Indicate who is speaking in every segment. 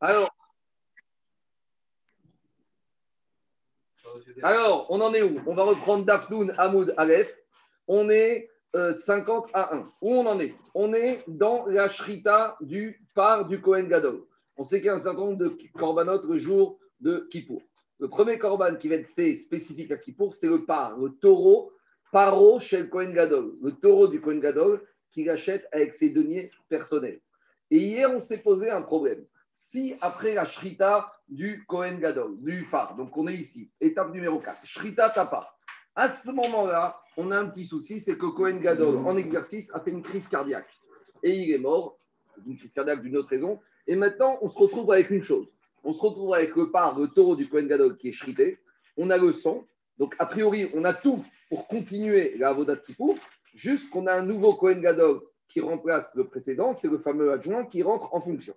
Speaker 1: Alors, alors, on en est où? On va reprendre Dafnoun Hamoud Aleph. On est 50 euh, à 1. Où on en est? On est dans la shrita du par du Kohen Gadol. On sait qu'il y a un certain nombre de korbanot le jour de Kippour. Le premier korban qui va être fait spécifique à Kippour, c'est le par, le taureau, paro chez le Kohen Gadol. Le taureau du Kohen Gadol qu'il achète avec ses deniers personnels. Et hier, on s'est posé un problème. Si après la shrita du Kohen Gadol, du par, donc on est ici, étape numéro 4, shrita tapa, à ce moment-là, on a un petit souci, c'est que Cohen Gadol, en exercice, a fait une crise cardiaque. Et il est mort, une crise cardiaque d'une autre raison. Et maintenant, on se retrouve avec une chose. On se retrouve avec le par, le taureau du Cohen Gadol qui est shrité. On a le sang. Donc, a priori, on a tout pour continuer la Avodat Kippour, juste qu'on a un nouveau Cohen Gadol qui remplace le précédent, c'est le fameux adjoint qui rentre en fonction.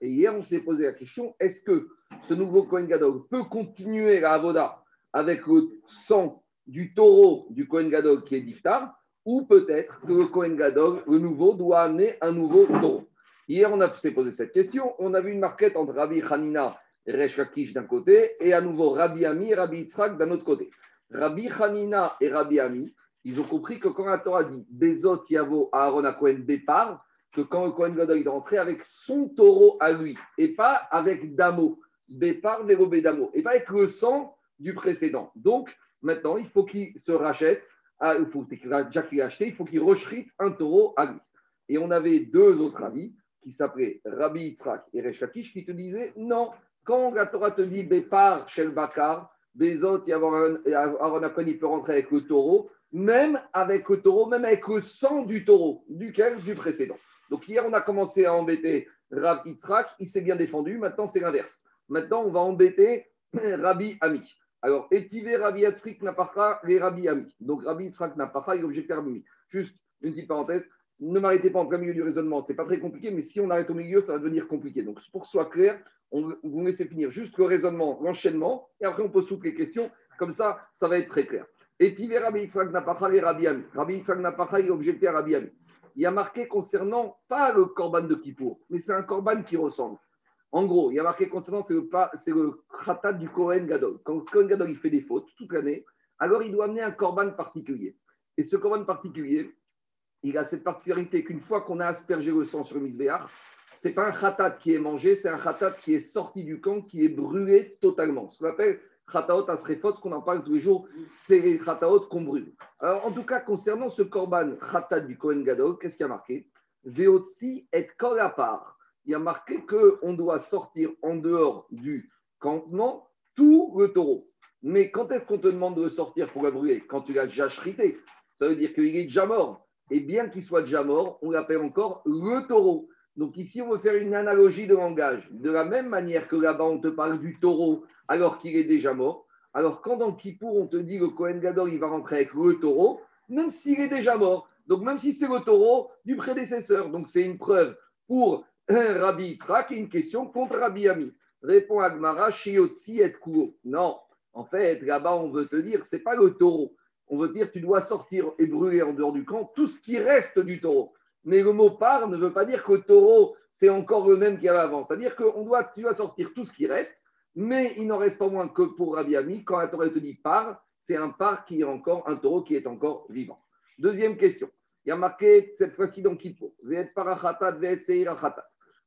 Speaker 1: Et hier, on s'est posé la question est-ce que ce nouveau Cohen Gadol peut continuer la Avoda avec le sang du taureau du Kohen Gadol qui est d'Iftar, ou peut-être que le Kohen Gadol, le nouveau, doit amener un nouveau taureau? Hier, on s'est posé cette question. On a vu une marquette entre Rabbi Hanina et Resh d'un côté, et à nouveau Rabbi Ami et Rabbi Yitzhak d'un autre côté. Rabbi Hanina et Rabbi Ami, ils ont compris que quand la Torah dit Bezot Yavo Aaron Kohen Bepar, que quand le Kohen Gadol rentré avec son taureau à lui, et pas avec Damo, Bepar, Vérobé Damo, et pas avec le sang du précédent. Donc, Maintenant, il faut qu'il se rachète, ah, il faut déjà qu'il acheté, il faut qu'il rechrite un taureau à lui. Et on avait deux autres avis qui s'appelaient Rabbi Yitzhak et Rechakish qui te disaient non, quand la Torah te dit Bepar Shel Bakar, Bezot, Aaron il peut rentrer avec le taureau, même avec le taureau, même avec le sang du taureau, duquel du précédent. Donc hier, on a commencé à embêter Rabbi Yitzhak, il s'est bien défendu, maintenant c'est l'inverse. Maintenant, on va embêter Rabbi Ami. Alors, Etivé Rabbi Yatzrik Napacha les Rabbi Ami. Donc, Rabbi Yitzhak Napacha il objecté Rabbi Juste une petite parenthèse. Ne m'arrêtez pas en plein milieu du raisonnement. Ce n'est pas très compliqué, mais si on arrête au milieu, ça va devenir compliqué. Donc, pour que soit clair, on, vous laissez finir juste le raisonnement, l'enchaînement, et après, on pose toutes les questions. Comme ça, ça va être très clair. Etivé Rabbi Yitzhak Napacha les Rabbi Ami. Rabbi Yitzhak Napacha il objecté à Rabbi Ami. Il y a marqué concernant pas le korban de Kippour, mais c'est un korban qui ressemble. En gros, il y a marqué concernant, c'est le, c'est le du Kohen Gadol. Quand Kohen Gadol il fait des fautes toute l'année, alors il doit amener un korban particulier. Et ce korban particulier, il a cette particularité qu'une fois qu'on a aspergé le sang sur le misbéach, ce n'est pas un khatat qui est mangé, c'est un khatat qui est sorti du camp, qui est brûlé totalement. Ce qu'on appelle khataot asrefot, ce qu'on en parle tous les jours, c'est les khataot qu'on brûle. Alors, en tout cas, concernant ce korban khatat du Kohen Gadol, qu'est-ce qui a marqué? Veotsi et kol il y a marqué qu'on doit sortir en dehors du campement tout le taureau. Mais quand est-ce qu'on te demande de le sortir pour le brûler? Quand tu l'as déjà chrité. Ça veut dire qu'il est déjà mort. Et bien qu'il soit déjà mort, on l'appelle encore le taureau. Donc ici, on veut faire une analogie de langage. De la même manière que là-bas, on te parle du taureau alors qu'il est déjà mort. Alors quand dans Kippour, on te dit que Cohen Gadol, il va rentrer avec le taureau, même s'il est déjà mort. Donc même si c'est le taureau du prédécesseur. Donc c'est une preuve pour Rabbi Yitzhak une question contre Rabbi Ami. Répond Agmara, Shiotsi et Kuo. Non, en fait, là-bas, on veut te dire, c'est pas le taureau. On veut dire, tu dois sortir et brûler en dehors du camp tout ce qui reste du taureau. Mais le mot par ne veut pas dire que taureau, c'est encore le même qu'il y avait avant. C'est-à-dire que doit, tu dois sortir tout ce qui reste, mais il n'en reste pas moins que pour Rabbi Ami, quand la Torah te dit par, c'est un par qui est encore un taureau qui est encore vivant. Deuxième question. Il y a marqué cette fois-ci dans Kippo.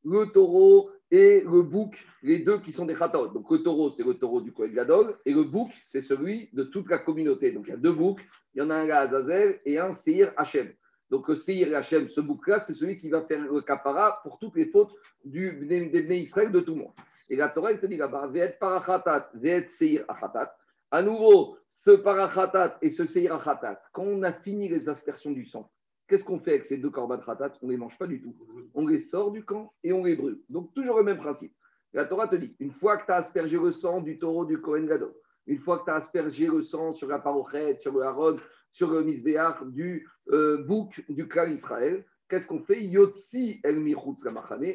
Speaker 1: Le taureau et le bouc, les deux qui sont des khatot. Donc le taureau, c'est le taureau du Kohen Gadol, et le bouc, c'est celui de toute la communauté. Donc il y a deux boucs, il y en a un à Azazel et un Seir Hachem. Donc le Seir Hachem, ce bouc-là, c'est celui qui va faire le kapara pour toutes les fautes du, des, des de tout le monde. Et la Torah, elle te dit là-bas, Ve'et parachatat, ve'et Seir achatat. À nouveau, ce parachatat et ce Seir achatat, quand on a fini les aspersions du sang, Qu'est-ce qu'on fait avec ces deux korban ratat On ne les mange pas du tout. On les sort du camp et on les brûle. Donc, toujours le même principe. La Torah te dit une fois que tu as aspergé le sang du taureau du Kohen Gadol, une fois que tu as aspergé le sang sur la parochet, sur le haron, sur le misbéach, du euh, bouc du clan Israël, qu'est-ce qu'on fait? Yotsi el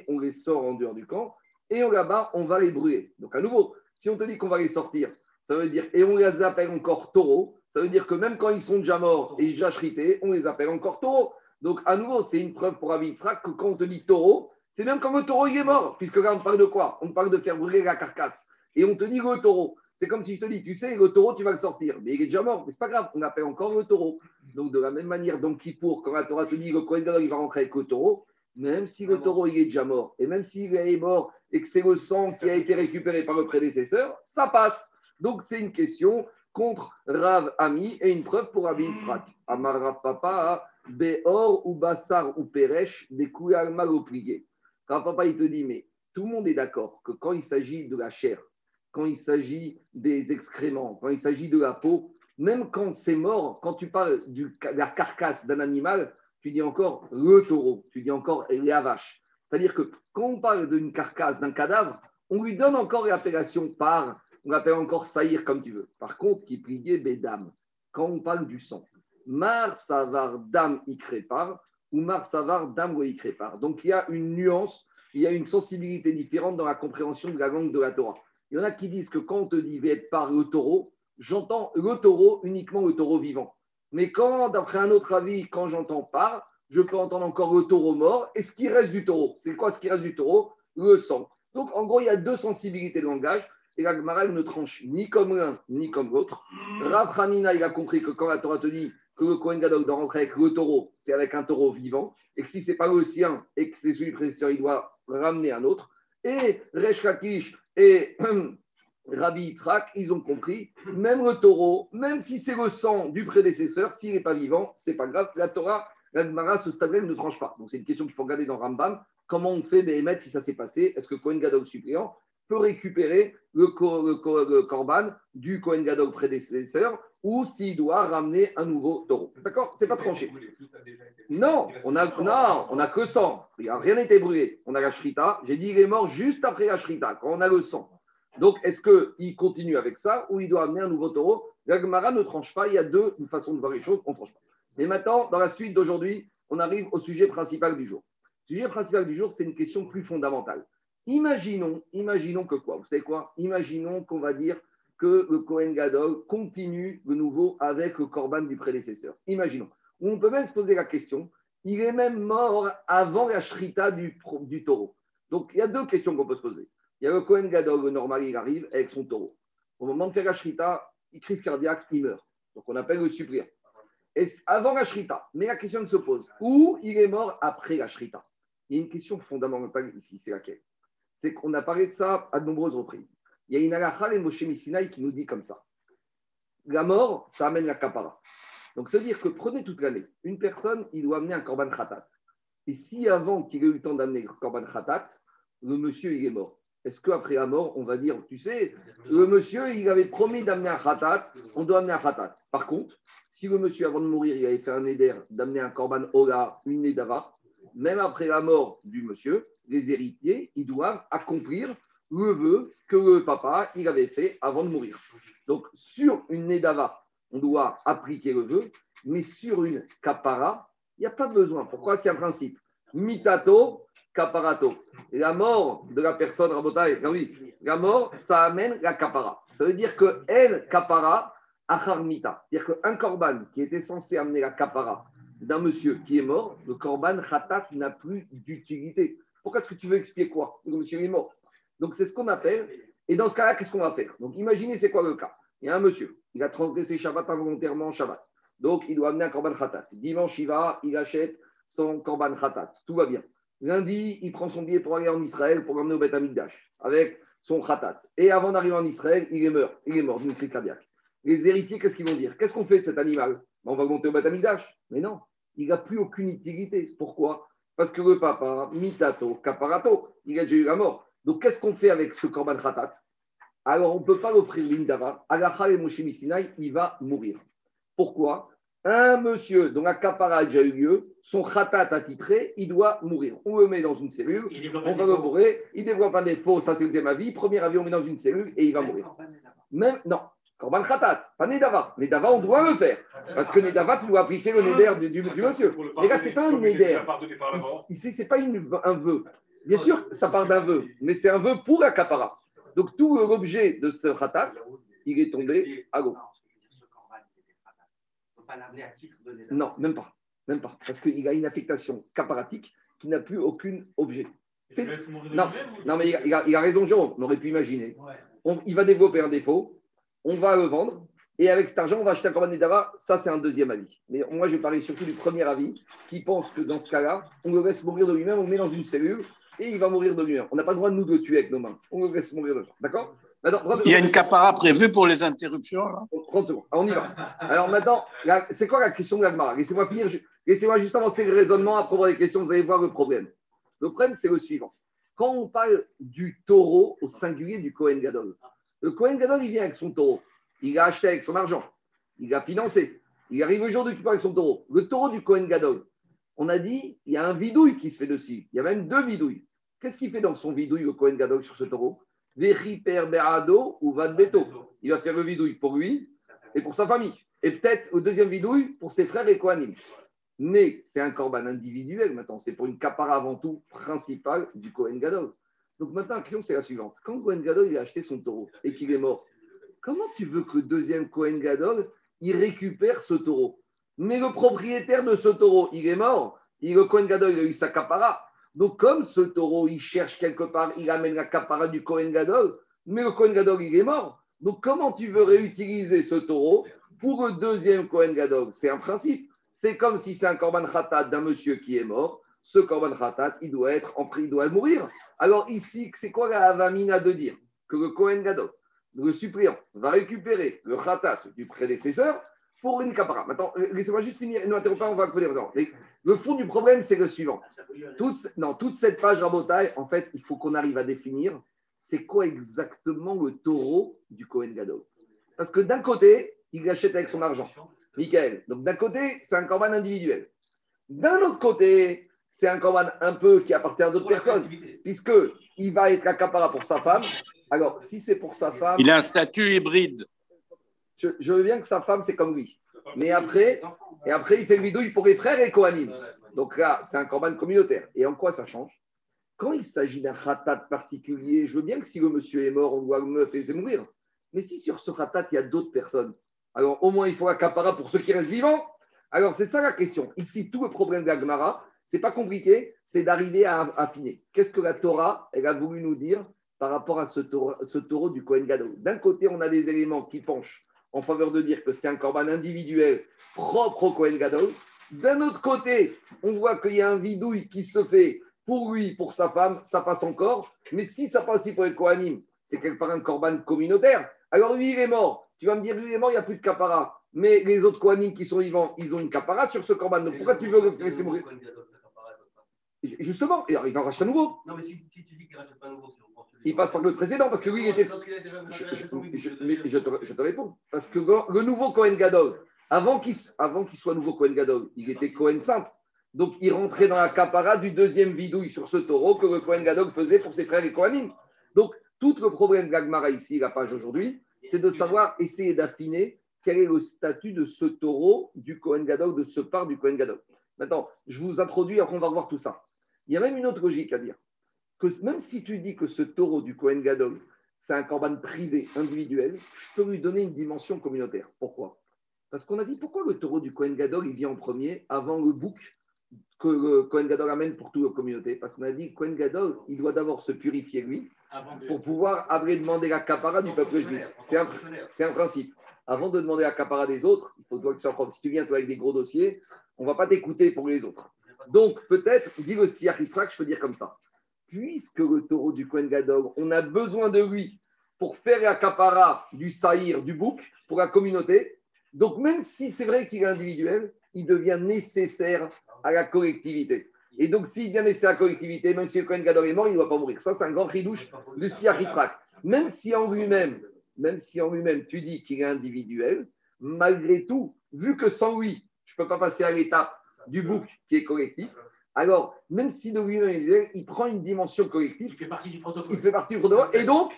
Speaker 1: on les sort en dehors du camp et là-bas, on va les brûler. Donc, à nouveau, si on te dit qu'on va les sortir, ça veut dire, et on les appelle encore taureaux, ça veut dire que même quand ils sont déjà morts et déjà shrités, on les appelle encore taureaux. Donc, à nouveau, c'est une preuve pour Rabbi que quand on te dit taureau, C'est même quand le taureau il est mort, puisque là on parle de quoi? On parle de faire brûler la carcasse. Et on te dit le taureau. C'est comme si je te dis, tu sais, le taureau, tu vas le sortir. Mais il est déjà mort, mais c'est pas grave, on appelle encore le taureau. Donc de la même manière, donc pour quand la Torah te dit le Kohen il va rentrer avec le taureau, même si le taureau il est déjà mort, et même s'il est mort et que c'est le sang qui a été récupéré par le prédécesseur, ça passe. Donc c'est une question contre Rav Ami et une preuve pour Rabbi Yitzhak. Amar Rav Papa, Beor ou Bassar ou Peresh, des couleurs mal. Rav Papa, il te dit, mais tout le monde est d'accord que quand il s'agit de la chair, quand il s'agit des excréments, quand il s'agit de la peau, même quand c'est mort, quand tu parles de la carcasse d'un animal, tu dis encore le taureau, tu dis encore la vache. C'est-à-dire que quand on parle d'une carcasse, d'un cadavre, on lui donne encore l'appellation par, on l'appelle encore saïr comme tu veux. Par contre, qui pliait bédam, quand on parle du sang, mar savar dam par ou mar savar dam par. Donc il y a une nuance, il y a une sensibilité différente dans la compréhension de la langue de la Torah. Il y en a qui disent que quand on te dit être par le taureau, j'entends le taureau uniquement le taureau vivant. Mais quand, d'après un autre avis, quand j'entends par, je peux entendre encore le taureau mort. Et ce qui reste du taureau, c'est quoi ce qui reste du taureau? Le sang. Donc, en gros, il y a deux sensibilités de langage. Et la Gemara, ne tranche ni comme l'un, ni comme l'autre. Rav Hamina, il a compris que quand la Torah te dit que le Kohen Gadol doit rentrer avec le taureau, c'est avec un taureau vivant. Et que si ce n'est pas le sien et que c'est celui du prédécesseur, il doit ramener un autre. Et Resh et Rabbi Yitzhak, ils ont compris, même le taureau, même si c'est le sang du prédécesseur, s'il n'est pas vivant, c'est pas grave. La Torah, la Gemara, ce stade ne tranche pas. Donc c'est une question qu'il faut regarder dans Rambam. Comment on fait Béhémet si ça s'est passé? Est-ce que Cohen Gadol suppléant peut récupérer le, corban du Cohen Gadol prédécesseur ou s'il doit ramener un nouveau taureau D'accord? C'est pas tranché. Non, on a, non, on a que sang. Rien n'a été brûlé. On a la shrita. J'ai dit il est mort juste après la shrita, quand on a le sang. Donc, est-ce qu'il continue avec ça ou il doit amener un nouveau taureau? La ne tranche pas. Il y a deux façons de voir les choses. On ne tranche pas. Mais maintenant, dans la suite d'aujourd'hui, on arrive au sujet principal du jour. Le sujet principal du jour, c'est une question plus fondamentale. Imaginons, imaginons que quoi? Vous savez quoi? Imaginons qu'on va dire que le Kohen Gadol continue de nouveau avec le Corban du prédécesseur. Imaginons. On peut même se poser la question, il est même mort avant la shrita du, taureau. Donc il y a deux questions qu'on peut se poser. Il y a le Kohen Gadol, normal, il arrive avec son taureau. Au moment de faire la shrita, il crise cardiaque, il meurt. Donc on appelle le suppléant. Avant la shrita? Mais la question se pose où il est mort après la shrita? Il y a une question fondamentale ici, c'est laquelle? C'est qu'on a parlé de ça à de nombreuses reprises. Il y a une halakha, et Moshe Missinaï, qui nous dit comme ça la mort, ça amène la kapara. Donc, veut dire que prenez toute l'année, une personne, il doit amener un korban khatat. Et si avant qu'il ait eu le temps d'amener le korban khatat, le monsieur, il est mort, est-ce qu'après la mort, on va dire, tu sais, le monsieur, il avait promis d'amener un khatat, on doit amener un khatat. Par contre, si le monsieur, avant de mourir, il avait fait un éder d'amener un korban ola, une nedava, même après la mort du monsieur, les héritiers, ils doivent accomplir le vœu que le papa, il avait fait avant de mourir. Donc, sur une nedava, on doit appliquer le vœu, mais sur une kapara, il n'y a pas besoin. Pourquoi est-ce qu'il y a un principe? Mitato, caparato. La mort de la personne, Rabotai, oui, la mort, ça amène la capara. Ça veut dire que elle, capara, acharmita. C'est-à-dire qu'un korban qui était censé amener la capara d'un monsieur qui est mort, le korban khatat n'a plus d'utilité. Pourquoi est-ce que tu veux expliquer quoi? Le monsieur est mort. Donc c'est ce qu'on appelle. Et dans ce cas-là, qu'est-ce qu'on va faire? Donc imaginez, c'est quoi le cas? Il y a un monsieur, il a transgressé Shabbat involontairement Shabbat. Donc il doit amener un korban khatat. Dimanche, il va, il achète son korban khatat. Tout va bien. Lundi, il prend son billet pour aller en Israël pour l'emmener au Beth avec son khatat. Et avant d'arriver en Israël, il est mort. Il est mort d'une crise cardiaque. Les héritiers, qu'est-ce qu'ils vont dire? Qu'est-ce qu'on fait de cet animal? Ben, On va monter au Beth Amikdash. Mais non, il n'a plus aucune utilité. Pourquoi? Parce que le papa, mitato, caparato, il a déjà eu la mort. Donc qu'est-ce qu'on fait avec ce korban khatat? Alors on ne peut pas l'offrir l'indava. Agacha et Moshe il va mourir. Pourquoi? Un monsieur dont la capara a déjà eu lieu, son khatat attitré, il doit mourir. On le met dans une cellule, on va le bourrer, il développe un défaut, ça c'est ma vie. Premier avion, on met dans une cellule et il va mourir. Même, non, Korban Khatat, pas Nedava. Nedava, on doit le faire. Parce que Nedava, tu dois appliquer le Neder du, du, monsieur. Mais là, ce n'est pas un Neder. Ici, ce n'est pas un vœu. Bien sûr, ça part d'un vœu, mais c'est un vœu pour la capara. Donc, tout l'objet de ce Khatat, il est tombé à gauche Non, même pas. Même pas. Parce qu'il a une affectation caparatique qui n'a plus aucun objet. Non, non, mais il a, raison, Jérôme. On aurait pu imaginer. il va développer un défaut, on va le vendre, et avec cet argent, on va acheter un Corban Nedava. Ça, c'est un deuxième avis. Mais moi, je parler surtout du premier avis, qui pense que dans ce cas-là, on le laisse mourir de lui-même, on le met dans une cellule, et il va mourir de lui-même. On n'a pas le droit de nous de tuer avec nos mains. On le laisse mourir de lui D'accord?
Speaker 2: Il y a une capara prévue pour les interruptions
Speaker 1: 30 secondes. on y va. Alors maintenant, c'est quoi la question de l'Agmara? Laissez-moi finir. Laissez-moi juste avancer le raisonnement à propos des questions. Vous allez voir le problème. Le problème, c'est le suivant. Quand on parle du taureau au singulier du Cohen Gadol, le Cohen Gadol, il vient avec son taureau. Il l'a acheté avec son argent. Il l'a financé. Il arrive le jour de avec son taureau. Le taureau du Cohen Gadol, on a dit, il y a un vidouille qui se fait dessus. Il y a même deux vidouilles. Qu'est-ce qu'il fait dans son vidouille, le Cohen Gadol, sur ce taureau? Berado ou Beto. Il va faire le vidouille pour lui et pour sa famille. Et peut-être au deuxième vidouille pour ses frères et Kohanim. Mais c'est un corban individuel maintenant. C'est pour une capara avant tout principale du Kohen Gadol. Donc maintenant, la question, c'est la suivante. Quand Kohen Gadol a acheté son taureau et qu'il est mort, comment tu veux que le deuxième Kohen Gadol récupère ce taureau? Mais le propriétaire de ce taureau, il est mort. Il, le Kohen Gadol, il a eu sa capara. Donc, comme ce taureau, il cherche quelque part, il amène la capara du Kohen Gadol, mais le Kohen Gadol, il est mort. Donc, comment tu veux réutiliser ce taureau pour le deuxième Kohen Gadol? C'est un principe. C'est comme si c'est un Korban Khatat d'un monsieur qui est mort. Ce Korban Khatat, il doit être en prix, il doit mourir. Alors, ici, c'est quoi la Avamina de dire Que le Kohen Gadol, le suppliant, va récupérer le Khatat du prédécesseur pour une capara. Maintenant, laissez-moi juste finir, ne pas, on va Mais le fond du problème, c'est le suivant. Toute, non, toute cette page rabotaille, en fait, il faut qu'on arrive à définir c'est quoi exactement le taureau du Cohen Gadol. Parce que d'un côté, il l'achète avec son argent. Michael. Donc d'un côté, c'est un corban individuel. D'un autre côté, c'est un corban un peu qui appartient à d'autres personnes, puisqu'il va être capara pour sa femme. Alors, si c'est pour sa femme.
Speaker 2: Il a un statut hybride
Speaker 1: je, veux bien que sa femme, c'est comme lui. Mais après, et après, il fait le bidouille pour les frères et Kohanim. Donc là, c'est un corban communautaire. Et en quoi ça change? Quand il s'agit d'un khatat particulier, je veux bien que si le monsieur est mort, on doit le faire mourir. Mais si sur ce khatat, il y a d'autres personnes, alors au moins il faut un capara pour ceux qui restent vivants. Alors c'est ça la question. Ici, tout le problème de la c'est pas compliqué, c'est d'arriver à affiner. Qu'est-ce que la Torah, elle a voulu nous dire par rapport à ce taureau, ce taureau du Kohen Gadol? D'un côté, on a des éléments qui penchent en faveur de dire que c'est un corban individuel propre au Kohen Gadol. D'un autre côté, on voit qu'il y a un vidouille qui se fait pour lui, pour sa femme, ça passe encore. Mais si ça passe aussi pour les Kohanim, c'est quelque part un corban communautaire. Alors lui, il est mort. Tu vas me dire, lui, il est mort, il n'y a plus de capara. Mais les autres Kohanim qui sont vivants, ils ont une capara sur ce corban. Donc pourquoi tu veux le laisser mourir? Justement, il va en racheter un nouveau. Non, mais si, tu dis qu'il rachète pas un nouveau, il passe par le précédent parce que lui, il était. Je, te, réponds. Parce que le nouveau Cohen Gadol, avant qu'il soit nouveau Cohen Gadol, il était Cohen simple. Donc, il rentrait dans la capara du deuxième vidouille sur ce taureau que le Cohen Gadol faisait pour ses frères et Kohanim. Donc, tout le problème d'Agmara ici, la page aujourd'hui, c'est de savoir, essayer d'affiner quel est le statut de ce taureau du Cohen Gadol, de ce part du Cohen Gadol. Maintenant, je vous introduis, après on va voir tout ça. Il y a même une autre logique à dire que même si tu dis que ce taureau du Cohen Gadol, c'est un corban privé, individuel, je peux lui donner une dimension communautaire. Pourquoi? Parce qu'on a dit pourquoi le taureau du Cohen Gadol, il vient en premier avant le bouc que le Cohen Gadol amène pour toute la communauté? Parce qu'on a dit que Cohen Gadol, il doit d'abord se purifier lui pour pouvoir après demander la capara du peuple juif. C'est un, principe. Avant de demander la capara des autres, il faut que tu sois propre. Si tu viens toi avec des gros dossiers, on ne va pas t'écouter pour les autres. Donc peut-être, dit le Siach je peux dire comme ça puisque le taureau du Kohen Gadol, on a besoin de lui pour faire la capara du saïr, du bouc, pour la communauté. Donc, même si c'est vrai qu'il est individuel, il devient nécessaire à la collectivité. Et donc, s'il devient nécessaire à la collectivité, même si le Kohen Gadol est mort, il ne va pas mourir. Ça, c'est un grand ridouche de Siachitrak. Même si en lui-même, même si en lui-même, tu dis qu'il est individuel, malgré tout, vu que sans lui, je ne peux pas passer à l'étape du bouc qui est collectif, alors, même si de lui-même il prend une dimension collective.
Speaker 3: Il fait partie du protocole.
Speaker 1: Il fait partie du protocole. Et donc,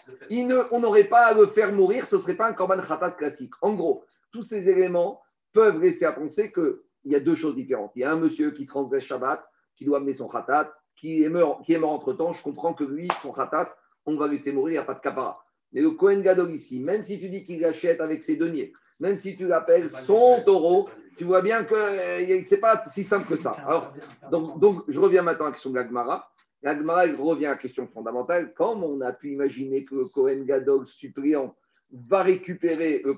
Speaker 1: on n'aurait pas à le faire mourir, ce ne serait pas un korban khatat classique. En gros, tous ces éléments peuvent laisser à penser qu'il y a deux choses différentes. Il y a un monsieur qui transgresse Shabbat, qui doit amener son khatat, qui est mort, qui est mort entre temps. Je comprends que lui, son khatat, on va laisser mourir, il n'y a pas de kapara. Mais le Kohen Gadol ici, même si tu dis qu'il l'achète avec ses deniers, même si tu l'appelles son taureau, tu vois bien que euh, ce n'est pas si simple que ça. Alors, donc, donc, je reviens maintenant à la question de l'Agmara. L'Agmara revient à la question fondamentale. Comme on a pu imaginer que le Kohen Gadol suppliant va récupérer le,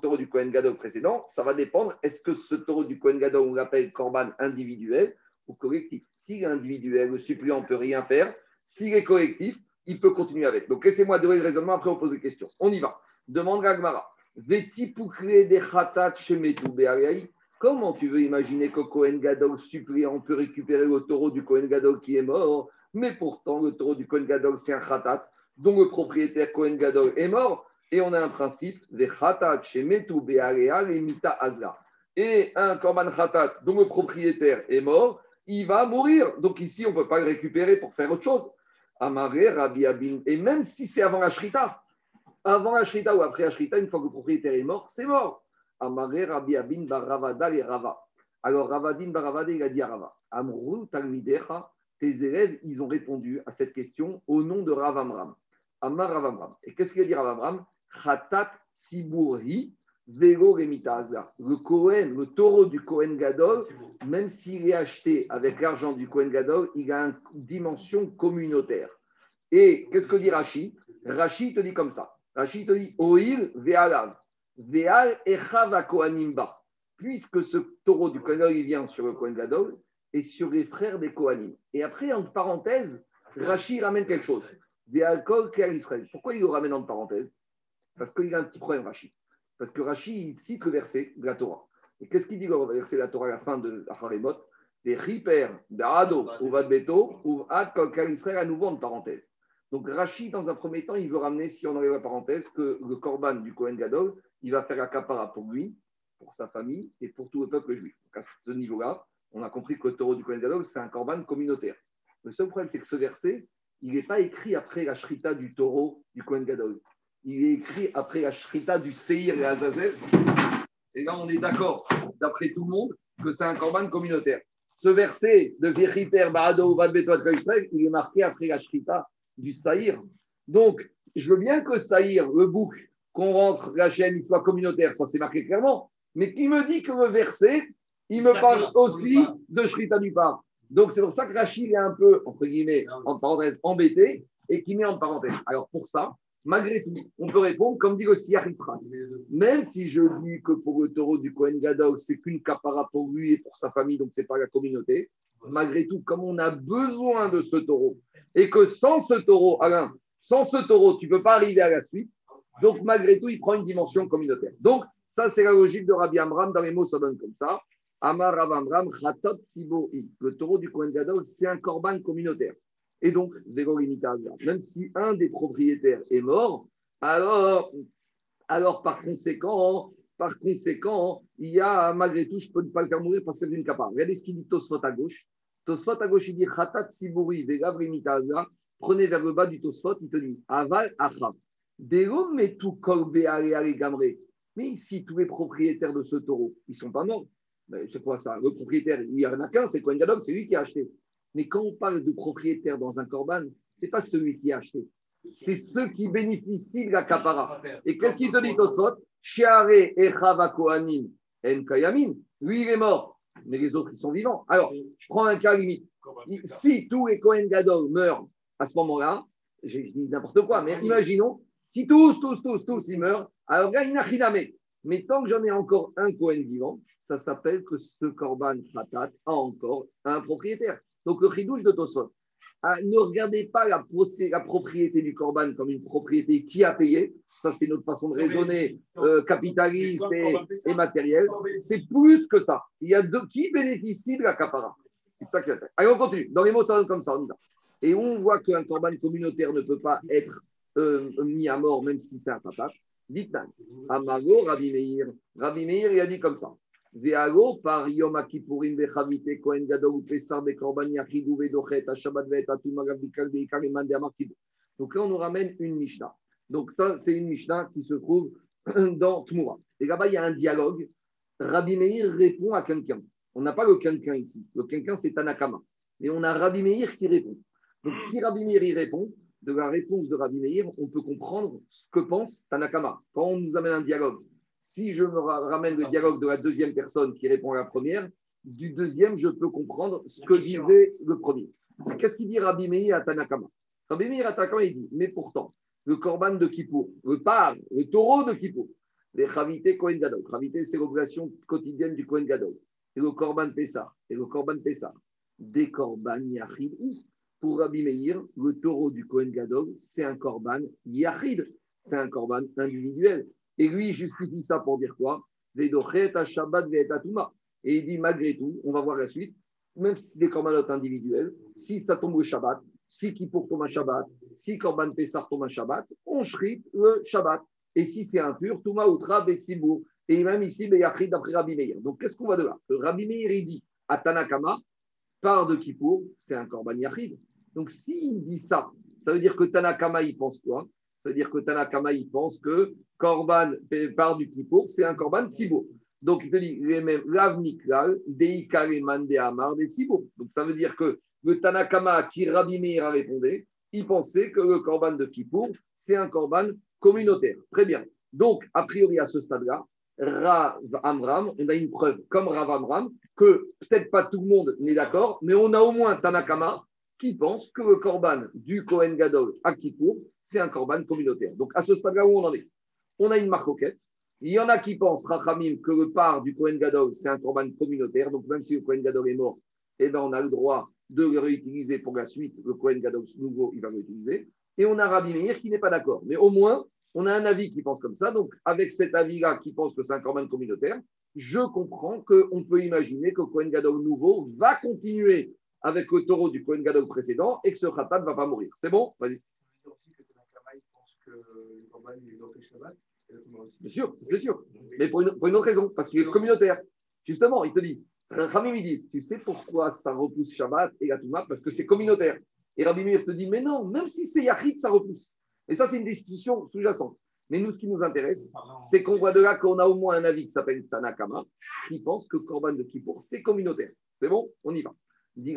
Speaker 1: taureau du Kohen Gadol précédent, ça va dépendre. Est-ce que ce taureau du Kohen Gadol, on l'appelle Korban individuel ou collectif? Est individuel, le suppliant ne peut rien faire. S'il est collectif, il peut continuer avec. Donc laissez-moi donner le raisonnement, après on pose des questions. On y va. Demande Agmara. Comment tu veux imaginer que Kohen Gadol suppliant peut récupérer le taureau du Kohen Gadol qui est mort Mais pourtant, le taureau du Kohen Gadol, c'est un khatat dont le propriétaire Kohen Gadol est mort. Et on a un principe, et mita Et un korban khatat dont le propriétaire est mort, il va mourir. Donc ici, on ne peut pas le récupérer pour faire autre chose. Amaré, Rabbi Abin. Et même si c'est avant la shrita, avant la shrita ou après la shrita, une fois que le propriétaire est mort, c'est mort. Rabbi Abin, Baravada et Rava. Alors Ravadin, Baravada, il a dit à Rava Amrou, Talmidecha, tes élèves, ils ont répondu à cette question au nom de Ravamram. Amar Ravamram. Et qu'est-ce qu'il a dit Ravamram Khatat Vero Le le taureau du Kohen Gadol, même s'il est acheté avec l'argent du Kohen Gadol, il a une dimension communautaire. Et qu'est-ce que dit Rashi? Rashi te dit comme ça. Rashi te dit Oil Ve'alav. Ve'al Echava Kohanimba. Puisque ce taureau du Kohen il vient sur le Kohen Gadol et sur les frères des Kohanim. Et après, en parenthèse, Rashi ramène quelque chose. Ve'al Israël. Pourquoi il le ramène en parenthèse Parce qu'il a un petit problème, Rashi. Parce que Rashi cite le verset de la Torah. Et qu'est-ce qu'il dit le verset de la Torah à la fin de Acharemot Des riper, d'ado, ou vadbeto, ou ad Israël à nouveau en parenthèse. Donc Rashi, dans un premier temps, il veut ramener, si on enlève la parenthèse, que le korban du Kohen Gadol, il va faire la capara pour lui, pour sa famille et pour tout le peuple juif. Donc à ce niveau-là, on a compris que le taureau du Kohen Gadol, c'est un korban communautaire. Le seul problème, c'est que ce verset, il n'est pas écrit après la shrita du taureau du Kohen Gadol il est écrit après la shrita du Seir et Azazel. Et là, on est d'accord, d'après tout le monde, que c'est un korban communautaire. Ce verset de Vichiper Baado Israël, il est marqué après la shrita du Saïr. Donc, je veux bien que Saïr, le bouc, qu'on rentre la chaîne, il soit communautaire, ça c'est marqué clairement. Mais qui me dit que le verset, il me parle aussi de Shrita du Par. Donc c'est pour ça que Rachid est un peu, entre guillemets, entre parenthèses, embêté et qui met en parenthèse. Alors pour ça, Malgré tout, on peut répondre, comme dit aussi Yitzhak, même si je dis que pour le taureau du Kohen Gadol, c'est qu'une capara pour lui et pour sa famille, donc ce n'est pas la communauté, malgré tout, comme on a besoin de ce taureau, et que sans ce taureau, Alain, sans ce taureau, tu ne peux pas arriver à la suite, donc malgré tout, il prend une dimension communautaire. Donc, ça, c'est la logique de Rabbi Amram, dans les mots, ça donne comme ça. Amar Amram, Khatot Siboi. Le taureau du Kohen Gadol, c'est un korban communautaire. Et donc, même si un des propriétaires est mort, alors, alors par conséquent, par conséquent, il y a malgré tout, je ne peux pas le faire mourir parce que c'est une capable. Regardez ce qu'il dit Tosfot à gauche. Tosfot il dit Khatat Siburi. Prenez vers le bas du Tosfot, il te dit Aval Achab. mais tout Mais ici, tous les propriétaires de ce taureau, ils ne sont pas morts. C'est quoi ça? Le propriétaire, il n'y en a qu'un, c'est Gadol, c'est lui qui a acheté. Mais quand on parle de propriétaire dans un corban, ce n'est pas celui qui a acheté. C'est ceux qui bénéficient de la capara. Et qu'est-ce qu'il te dit, Tosot Lui, il est mort, mais les autres, ils sont vivants. Alors, je prends un cas limite. Si tous les Kohen Gadol meurent à ce moment-là, j'ai dit n'importe quoi, mais imaginons, si tous, tous, tous, tous, ils meurent, alors là, rien Mais tant que j'en ai encore un Kohen vivant, ça s'appelle que ce Korban Fatat a encore un propriétaire. Donc le chidouche de Tosot, ah, ne regardez pas la, la, propriété du corban comme une propriété qui a payé. Ça, c'est notre façon de raisonner euh, capitaliste et, matérielle. C'est plus que ça. Il y a deux qui bénéficient de la capara. C'est ça qui est Allez, on continue. Dans les mots, ça donne comme ça. On. Et on voit qu'un corban communautaire ne peut pas être euh, mis à mort, même si c'est un papa. Dites-nous. Amago, Rabbi Meir. Rabbi Meir, il a dit comme ça. Par Yom Kippourim Vechavite Kohen Gadol Pesar Yachidou Vedochet Vet Donc là, on nous ramène une Mishnah. Donc ça, c'est une Mishnah qui se trouve dans Tmura. Et là-bas, il y a un dialogue. Rabbi Meir répond à quelqu'un. On n'a pas le quelqu'un ici. Le quelqu'un, c'est Tanakama. Mais on a Rabbi Meir qui répond. Donc si Rabbi Meir y répond, de la réponse de Rabbi Meir, on peut comprendre ce que pense Tanakama. Quand on nous amène un dialogue, si je me ramène le dialogue de la deuxième personne qui répond à la première, du deuxième, je peux comprendre ce que disait le premier. Qu'est-ce qu'il dit Rabbi Meir à Tanakama? Rabbi Meir à Tanakama, il dit, mais pourtant, le korban de Kippour, le par, le taureau de Kippour, les Chavité Kohen Gadol. Chavité, c'est l'obligation quotidienne du Kohen Gadol. Et le korban Pessah. Et le korban Pessah. Des korban Yachid. Pour Rabbi Meir, le taureau du Kohen Gadol, c'est un korban Yachid. C'est un korban individuel. Et lui, il justifie ça pour dire quoi? Et il dit, malgré tout, on va voir la suite, même si c'est des corbanotes individuels, si ça tombe au Shabbat, si Kippour tombe un Shabbat, si Korban Pessah tombe un Shabbat, on shrite le Shabbat. Et si c'est impur, Touma Outra Betsibour. Et même ici, Beyachid d'après Rabbi Meir. Donc qu'est-ce qu'on va de là? Rabbi Meir, il dit à Tanakama, part de Kippour, c'est un Korban Yachid. Donc s'il dit ça, ça veut dire que Tanakama, il pense quoi? Ça veut dire que Tanakama, il pense que Korban, part du Kippour, c'est un Korban Tzibour. Donc, il te dit, l'avniklal, deikaleman de amar de Donc, ça veut dire que le Tanakama qui Rabbi Meir a répondu, il pensait que le Korban de Kippour, c'est un Korban communautaire. Très bien. Donc, a priori, à ce stade-là, Rav Amram, on a une preuve, comme Rav Amram, que peut-être pas tout le monde n'est d'accord, mais on a au moins Tanakama qui pense que le Korban du Kohen Gadol à Kippour, c'est un Korban communautaire. Donc, à ce stade-là où on en est, on a une marque il y en a qui pensent, Rachamim, que le part du Kohen Gadol, c'est un korban communautaire. Donc, même si le Kohen Gadol est mort, eh ben, on a le droit de le réutiliser pour la suite. Le Kohen Gadol nouveau, il va l'utiliser. Et on a Rabbi Meir qui n'est pas d'accord. Mais au moins, on a un avis qui pense comme ça. Donc, avec cet avis-là qui pense que c'est un korban communautaire, je comprends qu'on peut imaginer que le Kohen Gadol nouveau va continuer avec le taureau du Kohen Gadol précédent et que ce khatat ne va pas mourir. C'est bon?
Speaker 3: Vas-y.
Speaker 1: Bien sûr, c'est sûr. Mais pour une, autre raison, parce qu'il est communautaire. Justement, ils te disent, Rabbi ils disent, tu sais pourquoi ça repousse Shabbat et la Parce que c'est communautaire. Et Rabbi Mir te dit, mais non, même si c'est Yachid, ça repousse. Et ça, c'est une discussion sous-jacente. Mais nous, ce qui nous intéresse, c'est qu'on voit de là qu'on a au moins un avis qui s'appelle Tanakama, qui pense que Korban de Kippour, c'est communautaire. C'est bon? On y va. Dit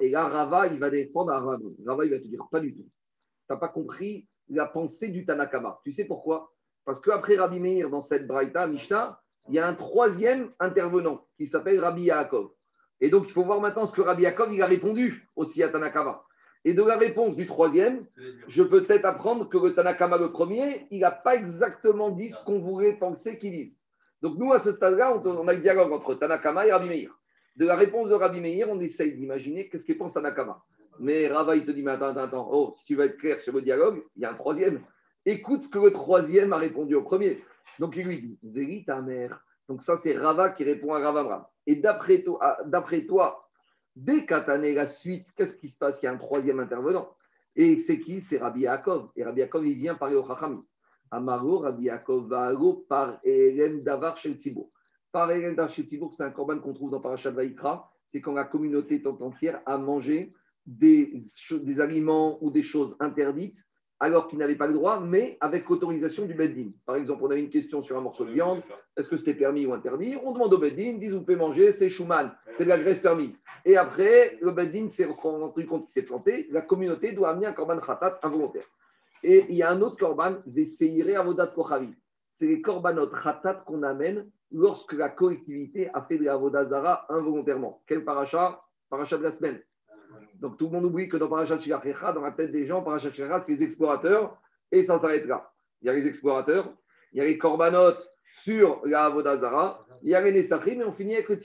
Speaker 1: et là, Rava, il va défendre à Rava. Rava, il va te dire, pas du tout. Tu n'as pas compris la pensée du Tanakama. Tu sais pourquoi? Parce qu'après Rabbi Meir, dans cette Braïta, Mishnah, il y a un troisième intervenant qui s'appelle Rabbi Yaakov. Et donc, il faut voir maintenant ce que Rabbi Yaakov il a répondu aussi à Tanakama. Et de la réponse du troisième, je peux peut-être apprendre que le Tanakama, le premier, il n'a pas exactement dit ce qu'on voulait penser qu'il dise. Donc, nous, à ce stade-là, on a le dialogue entre Tanakama et Rabbi Meir. De la réponse de Rabbi Meir, on essaye d'imaginer qu'est-ce qu'il pense Tanakama. Mais Rava, il te dit, mais attends, attends, attends, oh, si tu veux être clair sur le dialogue, il y a un troisième. Écoute ce que le troisième a répondu au premier. Donc il lui dit Véli ta mère. Donc ça, c'est Rava qui répond à Rava Et d'après toi, ah, d'après toi, dès qu'Atané la suite, qu'est-ce qui se passe? Il y a un troisième intervenant. Et c'est qui? C'est Rabbi Yaakov. Et Rabbi Yaakov, il vient parler au Chacham. Amaro, Rabbi Yaakov, Vaaro, par Eren Davar Shel Tzibour. Par Eren Davar Shel Tzibour, c'est un corban qu'on trouve dans Parashat Vaikra. C'est quand la communauté tout entière a mangé des, des aliments ou des choses interdites alors qu'il n'avait pas le droit, mais avec autorisation du Beddin. Par exemple, on avait une question sur un morceau de viande, est-ce que c'était permis ou interdit? On demande au Beddin, ils disent vous pouvez manger, c'est Schumann, c'est de la graisse permise. Et après, le Beddin s'est rendu compte qu'il s'est planté, la communauté doit amener un korban khatat involontaire. Et il y a un autre korban, à Avodat Kochavi. C'est les korbanot khatat qu'on amène lorsque la collectivité a fait de la Zara involontairement. Quel paracha? Paracha de la semaine. Donc tout le monde oublie que dans Parashat Shirachecha, dans la tête des gens, Parashat Shirachecha, c'est les explorateurs et ça s'arrête là. Il y a les explorateurs, il y a les corbanotes sur la Avodazara, il y a les Nessachim et on finit avec le.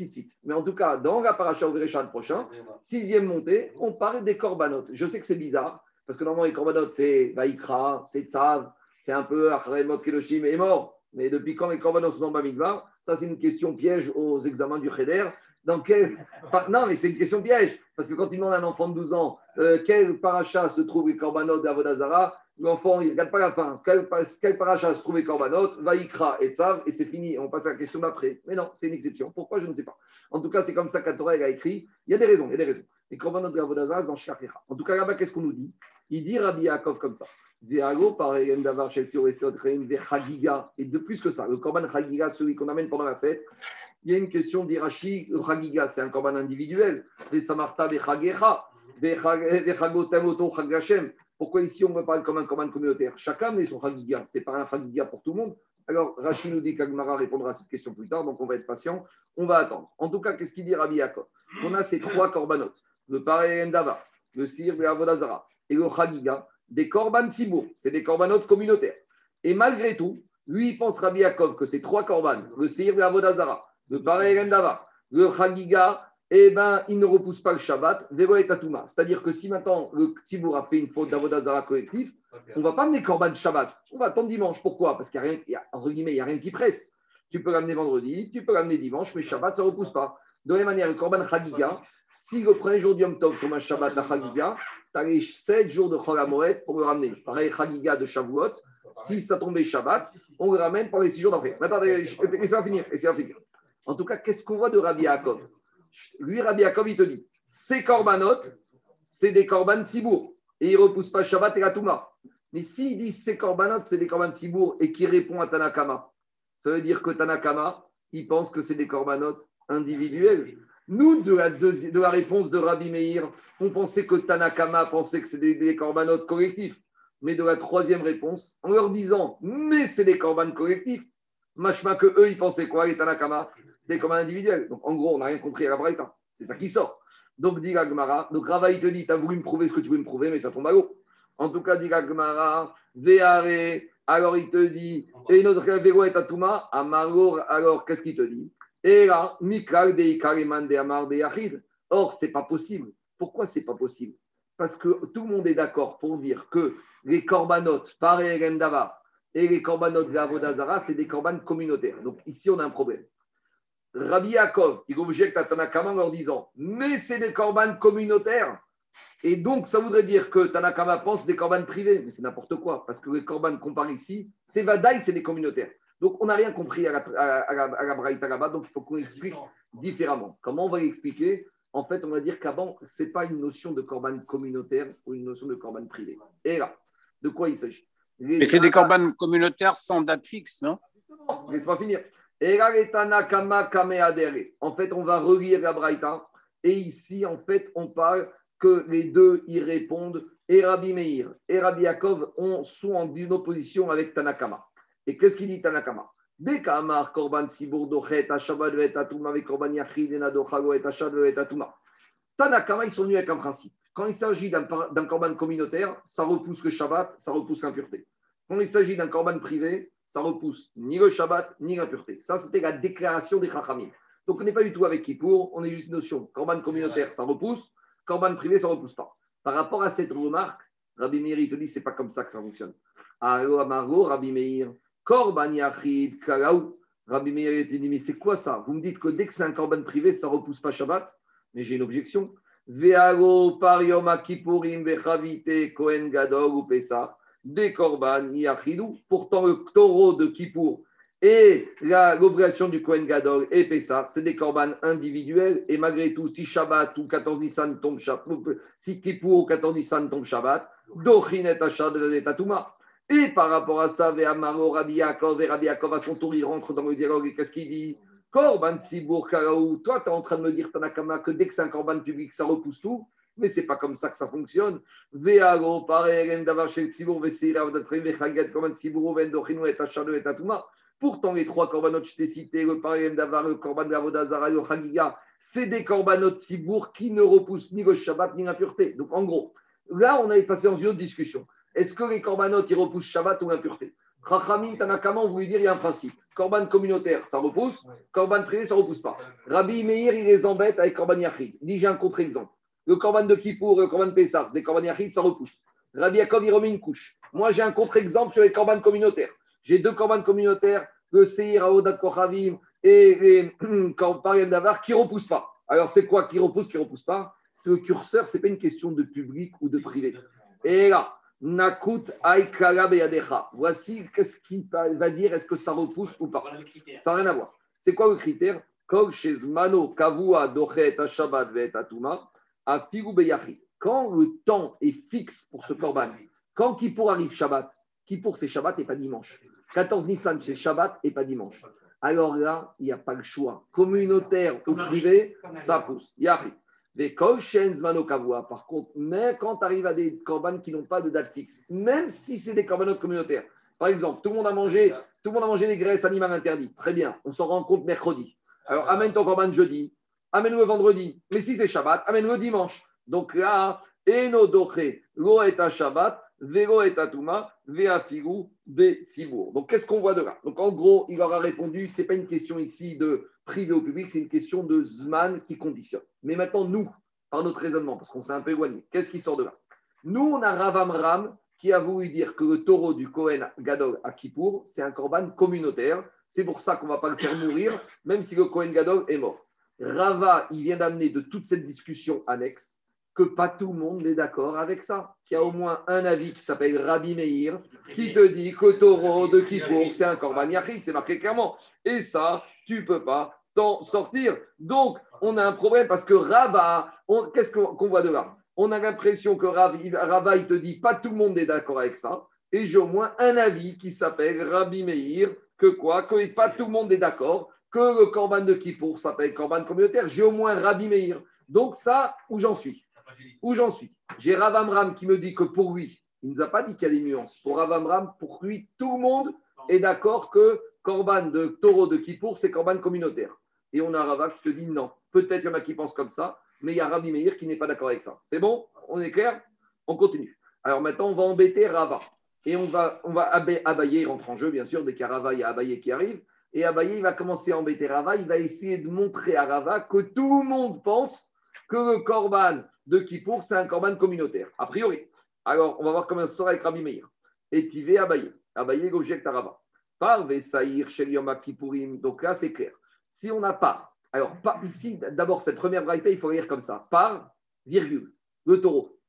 Speaker 1: Mais en tout cas, dans la Parashat Overechan prochain, sixième montée, on parle des corbanotes. Je sais que c'est bizarre, parce que normalement les corbanotes, c'est Vaikra, c'est Tzav, c'est un peu Achremot Keloshim est mort. Mais depuis quand les corbanotes sont dans Bamigvar Ça, c'est une question piège aux examens du Cheder. Non, mais c'est une question piège. Parce que quand il demande à un enfant de 12 ans euh, quel paracha se trouve les korbanot d'Avodazara, l'enfant, il ne regarde pas la fin. Quel, quel paracha se trouve les korbanot, Vaikra et Tzav, et c'est fini. On passe à la question d'après. Mais non, c'est une exception. Pourquoi Je ne sais pas. En tout cas, c'est comme ça qu'Atorah a écrit. Il y a des raisons. Il y a des raisons. Les korbanot d'Avodazara dans Shachecha. En tout cas, là-bas, qu'est-ce qu'on nous dit? Il dit Rabbi Yaakov comme ça. Et de plus que ça, le korban chagiga, celui qu'on amène pendant la fête, il y a une question d'Irachi, Chagiga, c'est un korban individuel. Pourquoi ici on me parle comme un korban communautaire? Chacun met son Chagiga. Ce n'est pas un Chagiga pour tout le monde. Alors, Rachid nous dit qu'Agmara répondra à cette question plus tard, donc on va être patient, on va attendre. En tout cas, qu'est-ce qu'il dit Rabbi Yaakov? On a ces trois corbanotes, le Paré Dava, le Sir Avodazara et le Chagiga, des korban sibour, c'est des corbanotes communautaires. Et malgré tout, lui, il pense Rabbi Yaakov que ces trois korban, le Sir de Avodazara, le Paré Dava, le Chagiga, eh ben, il ne repousse pas le Shabbat, Vero et. C'est-à-dire que si maintenant le Tzibour a fait une faute d'Avodazara collectif, on ne va pas amener Korban Shabbat. On va attendre dimanche. Pourquoi? Parce qu'il n'y a, rien, il y a, entre guillemets, il y a rien qui presse. Tu peux l'amener vendredi, tu peux l'amener dimanche, mais Shabbat, ça ne repousse pas. De la même manière, le Korban Chagiga, si le premier jour du Yom Tov comme un Shabbat à Chagiga, tu as les 7 jours de Cholamoret pour le ramener. Pareil, Chagiga de Shavuot, si ça tombait Shabbat, on le ramène pour les 6 jours d'enfer. Attendez, laissez-moi finir, laissez finir. En tout cas, qu'est-ce qu'on voit de Rabbi Yaakov? Lui, Rabbi Yaakov, il te dit, ces corbanotes, c'est des corbanes Tzibour. Et il ne repousse pas Shabbat et la Touma. Mais s'il dit ces corbanotes, c'est des corbanes Tzibour et qui répond à Tanakama, ça veut dire que Tanakama, il pense que c'est des corbanotes individuels. Nous, de la, réponse de Rabbi Meir, on pensait que Tanakama pensait que c'est des, corbanotes collectifs. Mais de la troisième réponse, en leur disant, mais c'est des corbanes collectifs, machma que eux, ils pensaient quoi, les Tanakama? C'était comme un individuel. Donc, en gros, on n'a rien compris à la Braïta. C'est ça qui sort. Donc, dit Gmara. Donc, Rava, il te dit, tu as voulu me prouver ce que tu veux me prouver, mais ça tombe à l'eau. En tout cas, dit Gmara, Veare, alors il te dit, et notre Véro est Atuma, Amaro, alors qu'est-ce qu'il te dit? Et là, Mikal de Amar de Yachid. Or, c'est pas possible. Pourquoi c'est pas possible? Parce que tout le monde est d'accord pour dire que les corbanotes, par Davar, et les corbanotes de Avodazara, c'est des corbanes communautaires. Donc, ici, on a un problème. Rabbi Yaakov, il objecte à Tanakama en leur disant Mais c'est des corbanes communautaires. Et donc, ça voudrait dire que Tanakama pense des corbanes privés. Mais c'est n'importe quoi, parce que les corbanes qu'on parle ici, c'est Vadaï, c'est des communautaires. Donc, on n'a rien compris à la, à, la, à la donc il faut qu'on explique différemment. Comment on va l'expliquer? En fait, on va dire qu'avant, ce n'est pas une notion de corban communautaire ou une notion de corban privé. Et là, de quoi il s'agit?
Speaker 2: Mais c'est des corbanes communautaires sans date fixe, non?
Speaker 1: Laisse-moi finir. En fait, on va relire la Braïta. Et ici, en fait, on parle que les deux y répondent. Et Rabbi Meir et Rabbi Yaakov sont en une opposition avec Tanakama. Et qu'est-ce qu'il dit Tanakama? Dès qu'Amar Korban Sibur Dochet, Ashabad Atuma, Korban Yachid, et Nadochago et Ashad Atuma. Tanakama, ils sont venus avec un principe. Quand il s'agit d'un Korban communautaire, ça repousse le Shabbat, ça repousse l'impureté. Quand il s'agit d'un Korban privé, ça repousse ni le Shabbat, ni l'impureté. Ça, c'était la déclaration des Chachamim. Donc, on n'est pas du tout avec Kippour, on est juste une notion. Corban communautaire, ça repousse. Corban privé, ça ne repousse pas. Par rapport à cette remarque, Rabbi Meir, il te dit, c'est pas comme ça que ça fonctionne. Amaro, Rabbi Meir, Korban Yachid, Kalaou. Rabbi Meir, te dit, c'est quoi ça? Vous me dites que dès que c'est un Corban privé, ça ne repousse pas Shabbat? Mais j'ai une objection. Vealo par Yom Kohen Pesach des korban yachidou. Pourtant, le taureau de Kippour et l'obligation du Kohen Gadol et Pessah, c'est des korban individuels. Et malgré tout, si Shabbat ou 14 Nissan tombe Shabbat, si Kippour ou 14 Nissan tombe Shabbat, Dochinet Ashad Tatuma. Et par rapport à ça, Ve'amaro Rabbi Yaakov, et à son tour, il rentre dans le dialogue et qu'est-ce qu'il dit? Korban Sibour Karaou, toi, tu es en train de me dire, Tanakama, que dès que c'est un korban public, ça repousse tout mais ce n'est pas comme ça que ça fonctionne. Pourtant, les trois corbanotes, je t'ai cité, le parem d'avar, le korban d'avodazara, le chagiga, c'est des corbanotes sibour qui ne repoussent ni le Shabbat ni l'impureté. Donc, en gros, là, on avait passé dans une autre discussion. Est-ce que les corbanotes, ils repoussent Shabbat ou l'impureté Chachamim Tanakama, on voulait dire, il y a un principe. Corban communautaire, ça repousse. Corban privé, ça ne repousse pas. Rabbi Meir, il les embête avec Corban Yachid. Dit, j'ai un contre-exemple. Le corban de Kippour et le corban de Pessar, c'est des corban Yachid, ça repousse. Rabbi Yaakov, il remet une couche. Moi, j'ai un contre-exemple sur les corbanes communautaires. J'ai deux corbanes communautaires, le Seir, Aodat Kochavim et les corbanes d'Avar, qui ne repoussent pas. Alors, c'est quoi qui repousse, qui ne repousse pas? C'est le curseur, ce n'est pas une question de public ou de privé. Et là, Nakut. Voici qu'est-ce qu'il va dire, est-ce que ça repousse ou pas? Ça n'a rien à voir. C'est quoi le critère? Quand le temps est fixe pour ce corban, quand Kippour arrive Shabbat, Kippour c'est Shabbat et pas dimanche. 14 Nissan c'est Shabbat et pas dimanche. Alors là, il n'y a pas le choix. Communautaire ou privé, ça pousse. Yahri. Par contre, mais quand tu arrives à des corbanes qui n'ont pas de date fixe, même si c'est des corbanotes communautaires, Par exemple, tout le monde a mangé, tout le monde a mangé des graisses animales interdites. Très bien, on s'en rend compte mercredi. Alors, amène ton corban jeudi, amène le vendredi. Mais si c'est Shabbat, amène le dimanche. Donc là, eno doche, lo et Shabbat, vero et atuma, vea figu, be sibour. Donc qu'est-ce qu'on voit de là? Donc en gros, il leur a répondu, c'est pas une question ici de privé au public, c'est une question de Zman qui conditionne. Mais maintenant, nous, par notre raisonnement, parce qu'on s'est un peu éloigné, qu'est-ce qui sort de là? Nous, on a Ravam Ram qui a voulu dire que le taureau du Kohen Gadol à Kippour, c'est un korban communautaire. C'est pour ça qu'on ne va pas le faire mourir, même si le Kohen Gadol est mort. Rava, il vient d'amener de toute cette discussion annexe que pas tout le monde est d'accord avec ça. Il y a au moins un avis qui s'appelle Rabbi Meir qui te dit que taureau de Kippour, c'est un korban yachid, c'est marqué clairement. Et ça, tu ne peux pas t'en sortir. Donc, on a un problème parce que Rava, qu'est-ce qu'on voit de là? On a l'impression que Rav, il te dit pas tout le monde est d'accord avec ça. Et j'ai au moins un avis qui s'appelle Rabbi Meir, que quoi? Que pas tout le monde est d'accord, que le Corban de Kippour s'appelle Corban communautaire. J'ai au moins Rabbi Meir. Donc ça, où j'en suis? Où j'en suis? J'ai Rav Amram qui me dit que pour lui, il ne nous a pas dit qu'il y a des nuances. Pour Rav Amram, pour lui, tout le monde est d'accord que Corban de taureau de Kippour, c'est Corban communautaire. Et on a Rava qui te dit non. Peut-être il y en a qui pensent comme ça, mais il y a Rabbi Meir qui n'est pas d'accord avec ça. C'est bon? On est clair? On continue. Alors maintenant, on va embêter Rava. Et on va, on va Abaye rentre en jeu, bien sûr, dès qu'il y a Rava, il y a Abaye qui arrive. Et Abaye, il va commencer à embêter Rava. Il va essayer de montrer à Rava que tout le monde pense que le Korban de Kippour, c'est un Korban communautaire. A priori. Alors, on va voir comment ça sera avec Rabbi Meir. Et Tivé Abaye. Abaye, objecte à Rava. Par Vesaïr, Shel Kippourim. Donc là, c'est clair. Si on n'a pas alors, ici, d'abord, cette première braïta, il faut lire comme ça. Par, virgule, le taureau.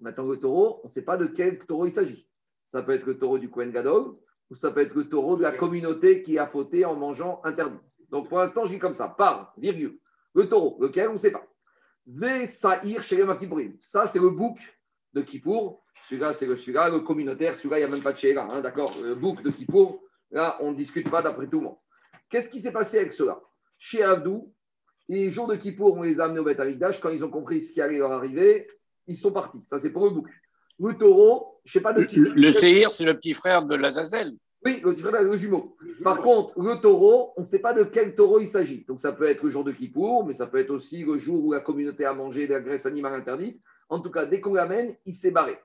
Speaker 1: Maintenant, le taureau, on ne sait pas de quel taureau il s'agit. Ça peut être le taureau du Kohen Gadol, ou ça peut être le taureau de la communauté qui a fauté en mangeant interdit. Donc, pour l'instant, je dis comme ça. Par, virgule, le taureau, lequel, on ne sait pas. Ve Sa'ir Ça, c'est le bouc de Kippour. Celui-là, c'est le celui-là, le communautaire. Celui-là, il n'y a même pas de Shera. Hein, D'accord Le bouc de Kippour. Là, on ne discute pas d'après tout le monde. Qu'est-ce qui s'est passé avec cela Chez Abdou, les jours de Kippour, on les a amenés au Beth Quand ils ont compris ce qui allait leur arriver, ils sont partis. Ça, c'est pour le bouc. Le taureau, je ne sais pas de qui.
Speaker 2: Le, le Seir, c'est le petit frère de l'Azazel.
Speaker 1: Oui, le petit frère, le jumeau. Par contre, le taureau, on ne sait pas de quel taureau il s'agit. Donc, ça peut être le jour de Kippour, mais ça peut être aussi le jour où la communauté a mangé de la graisse animale interdite. En tout cas, dès qu'on l'amène, il s'est barré.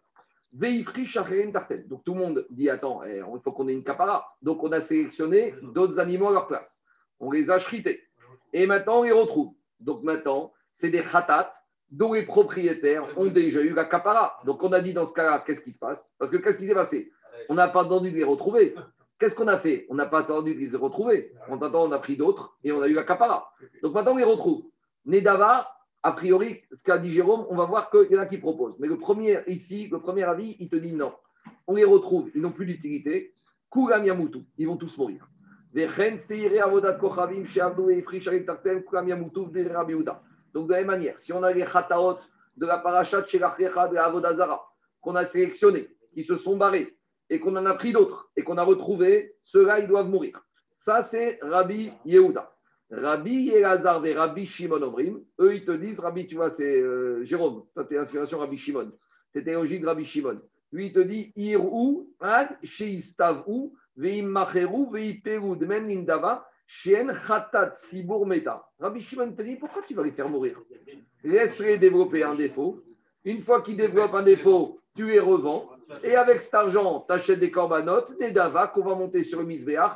Speaker 1: Veifri Tartel. Donc, tout le monde dit Attends, eh, il faut qu'on ait une capara. Donc, on a sélectionné d'autres animaux à leur place. On les a chrités. Et maintenant, on les retrouve. Donc maintenant, c'est des khatat dont les propriétaires ont déjà eu la capara. Donc on a dit dans ce cas-là, qu'est-ce qui se passe? Parce que qu'est-ce qui s'est passé? On n'a pas attendu de les retrouver. Qu'est-ce qu'on a fait? On n'a pas attendu de les retrouver. En attendant, on a pris d'autres et on a eu la capara. Donc maintenant, on les retrouve. Nedava, a priori, ce qu'a dit Jérôme, on va voir qu'il y en a qui proposent. Mais le premier, ici, le premier avis, il te dit non. On les retrouve, ils n'ont plus d'utilité. Kugam Yamutu, ils vont tous mourir. Donc, de la même manière, si on a les chataot de la parachat de la Avodazara, qu'on a sélectionné, qui se sont barrés, et qu'on en a pris d'autres, et qu'on a retrouvé, ceux-là, ils doivent mourir. Ça, c'est Rabbi Yehuda. Rabbi Elazar et Rabbi Shimon Omrim, eux, ils te disent, Rabbi, tu vois, c'est euh, Jérôme, ça t'es inspiration Rabbi Shimon. C'était logique Rabbi Shimon. Lui, il te dit, Irou, Ad, Sheistavou, Rabbi Shimon te dit pourquoi tu vas les faire mourir? Laisse-les développer un défaut. Une fois qu'ils développent un défaut, tu les revends. Et avec cet argent, tu achètes des corbanotes, des davas qu'on va monter sur le.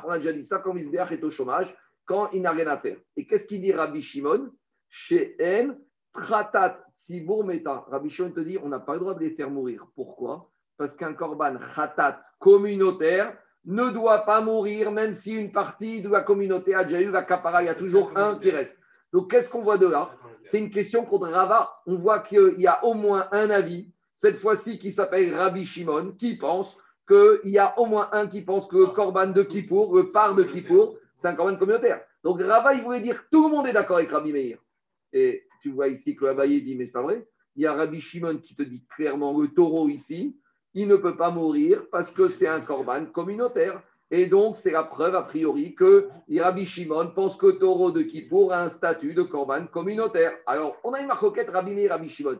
Speaker 1: On a déjà dit ça quand misbéach est au chômage, quand il n'a rien à faire. Et qu'est-ce qu'il dit Rabbi Shimon? Chez N, Tratat Tzibur Meta. Rabbi Shimon te dit on n'a pas le droit de les faire mourir. Pourquoi? Parce qu'un korban Khatat communautaire, ne doit pas mourir, même si une partie de la communauté a déjà eu la capara. Il y a toujours un qui reste. Donc, qu'est-ce qu'on voit de là? C'est une question contre Rava. On voit qu'il y a au moins un avis, cette fois-ci qui s'appelle Rabbi Shimon, qui pense qu'il y a au moins un qui pense que le Korban de Kippour, le de Kippour, c'est un Korban communautaire. Donc, Rava, il voulait dire tout le monde est d'accord avec Rabbi Meir. Et tu vois ici que Abaye dit, mais c'est pas vrai. Il y a Rabbi Shimon qui te dit clairement le taureau ici, il ne peut pas mourir parce que c'est un korban communautaire. Et donc, c'est la preuve a priori que Rabbi Shimon pense que taureau de Kippour a un statut de korban communautaire. Alors, on a une marcoquette Rabbi et Rabbi Shimon.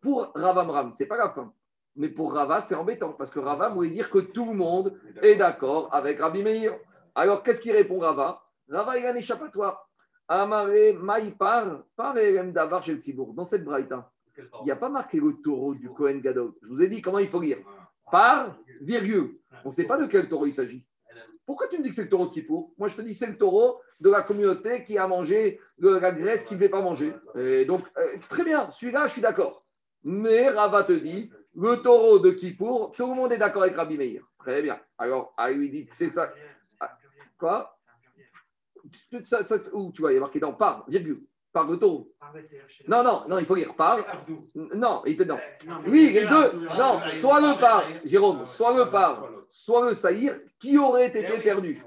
Speaker 1: Pour Ravamram, ce n'est pas la fin. Mais pour Rava, c'est embêtant parce que Rava voulait dire que tout le monde est d'accord avec Rabbi Meir. Alors, qu'est-ce qu'il répond Rava? Rava, il a un échappatoire. Amare Maïpar, par Davar chez. Dans cette braïta, il n'y a pas marqué le taureau du Kohen Gadol. Je vous ai dit comment il faut lire. Par, virgule. On ne sait pas de quel taureau il s'agit. Pourquoi tu me dis que c'est le taureau de Kippour? Moi, je te dis c'est le taureau de la communauté qui a mangé de la graisse qu'il ne devait pas manger. Et donc, euh, très bien, celui-là, je suis d'accord. Mais Rava te dit, le taureau de Kippour, tout le monde est d'accord avec Rabbi Meir. Très bien. Alors, ah, il lui dit, c'est ça. Ah, quoi ça, ça, Où tu vois, il y a marqué dans par, virgule, par le taureau. Non, non, non, il faut lire par. Non, il te non. Oui, les deux. Non, soit le par, Jérôme, soit le par, soit le saïr, qui aurait été perdu.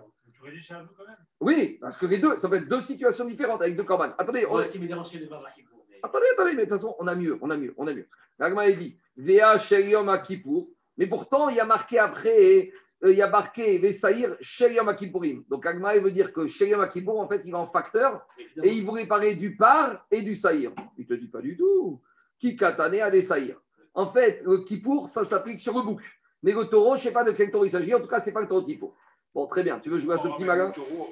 Speaker 1: Oui, parce que les deux, ça peut être deux situations différentes avec deux corbanes. Attendez, on... Attendez, attendez, mais de toute façon, on a mieux, on a mieux, on a mieux. L'agma a dit, Vea Sheliom Akipour, mais pourtant, il y a marqué après, il y a marqué Vesaïr Sheliom Akipourim. Donc, Agma, veut dire que Sheliom Akipour, en fait, il va en facteur et il voulait parler du par et du saïr. Il ne te dit pas du tout. Qui katane a des saïrs. En fait, le Kippour, ça s'applique sur le bouc. Mais le taureau, je ne sais pas de quel taureau il s'agit. En tout cas, ce n'est pas le taureau typo. Bon, très bien. Tu veux jouer à ce petit malin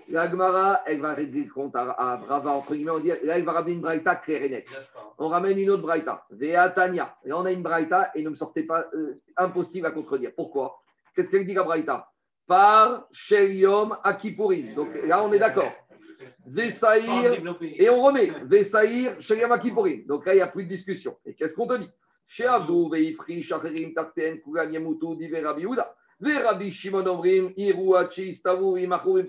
Speaker 1: La Gemara, elle va régler compte à, Brava, entre guillemets. On dit, là, elle va ramener une braïta claire et nette. On ramène une autre braïta. Vea Tania. Et on a une braïta et ne me sortez pas, euh, impossible à contredire. Pourquoi? Qu'est-ce qu'elle dit la braïta Par Sheliom Akipurim. Donc là, on est d'accord. Vesaïr. Et on remet. Vesaïr Sheliom Akipurim. Donc là, il n'y a plus de discussion. Et qu'est-ce qu'on te dit Chez Abdou, Veifri, Shacherim, Tarten, Kugan, Yamutu, Divera, Biouda. Rabbi Shimon Omrim, Iruachi, Stavu, Imachu,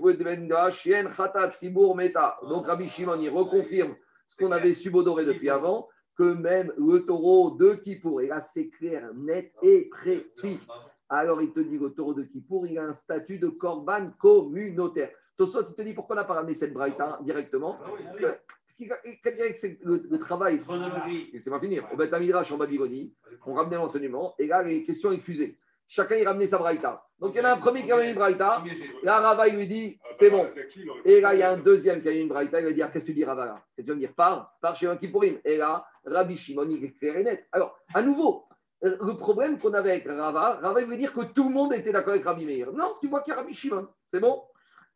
Speaker 1: Shien, Khatat, Sibur, Meta. Donc Rabbi Shimon, il reconfirme ce qu'on avait subodoré depuis avant, que même le taureau de Kippour, et là c'est clair, net et précis. Alors il te dit le taureau de Kippour, il a un statut de korban communautaire. Tosot, il te dit pourquoi on n'a pas ramené cette braïta directement Parce que c'est le, le, travail. Et c'est pas finir. Au Beth Midrash en Babylonie, on ramenait l'enseignement et là les questions fusées chacun il ramenait sa braïta. Donc il y en a un premier qui a amené une braïta. Là, Rava, il lui dit, c'est bon. Et là, il y a un deuxième qui a une braïta. Il va dire, qu'est-ce que tu dis, Rava Et tu vas me dire, pars, pars chez un Kippourim. Et là, Rabbi Shimon, il est clair et net. Alors, à nouveau, le problème qu'on avait avec Rava, Rava, il veut dire que tout le monde était d'accord avec Rabbi Meir. Non, tu vois qu'il y a Rabbi Shimon. C'est bon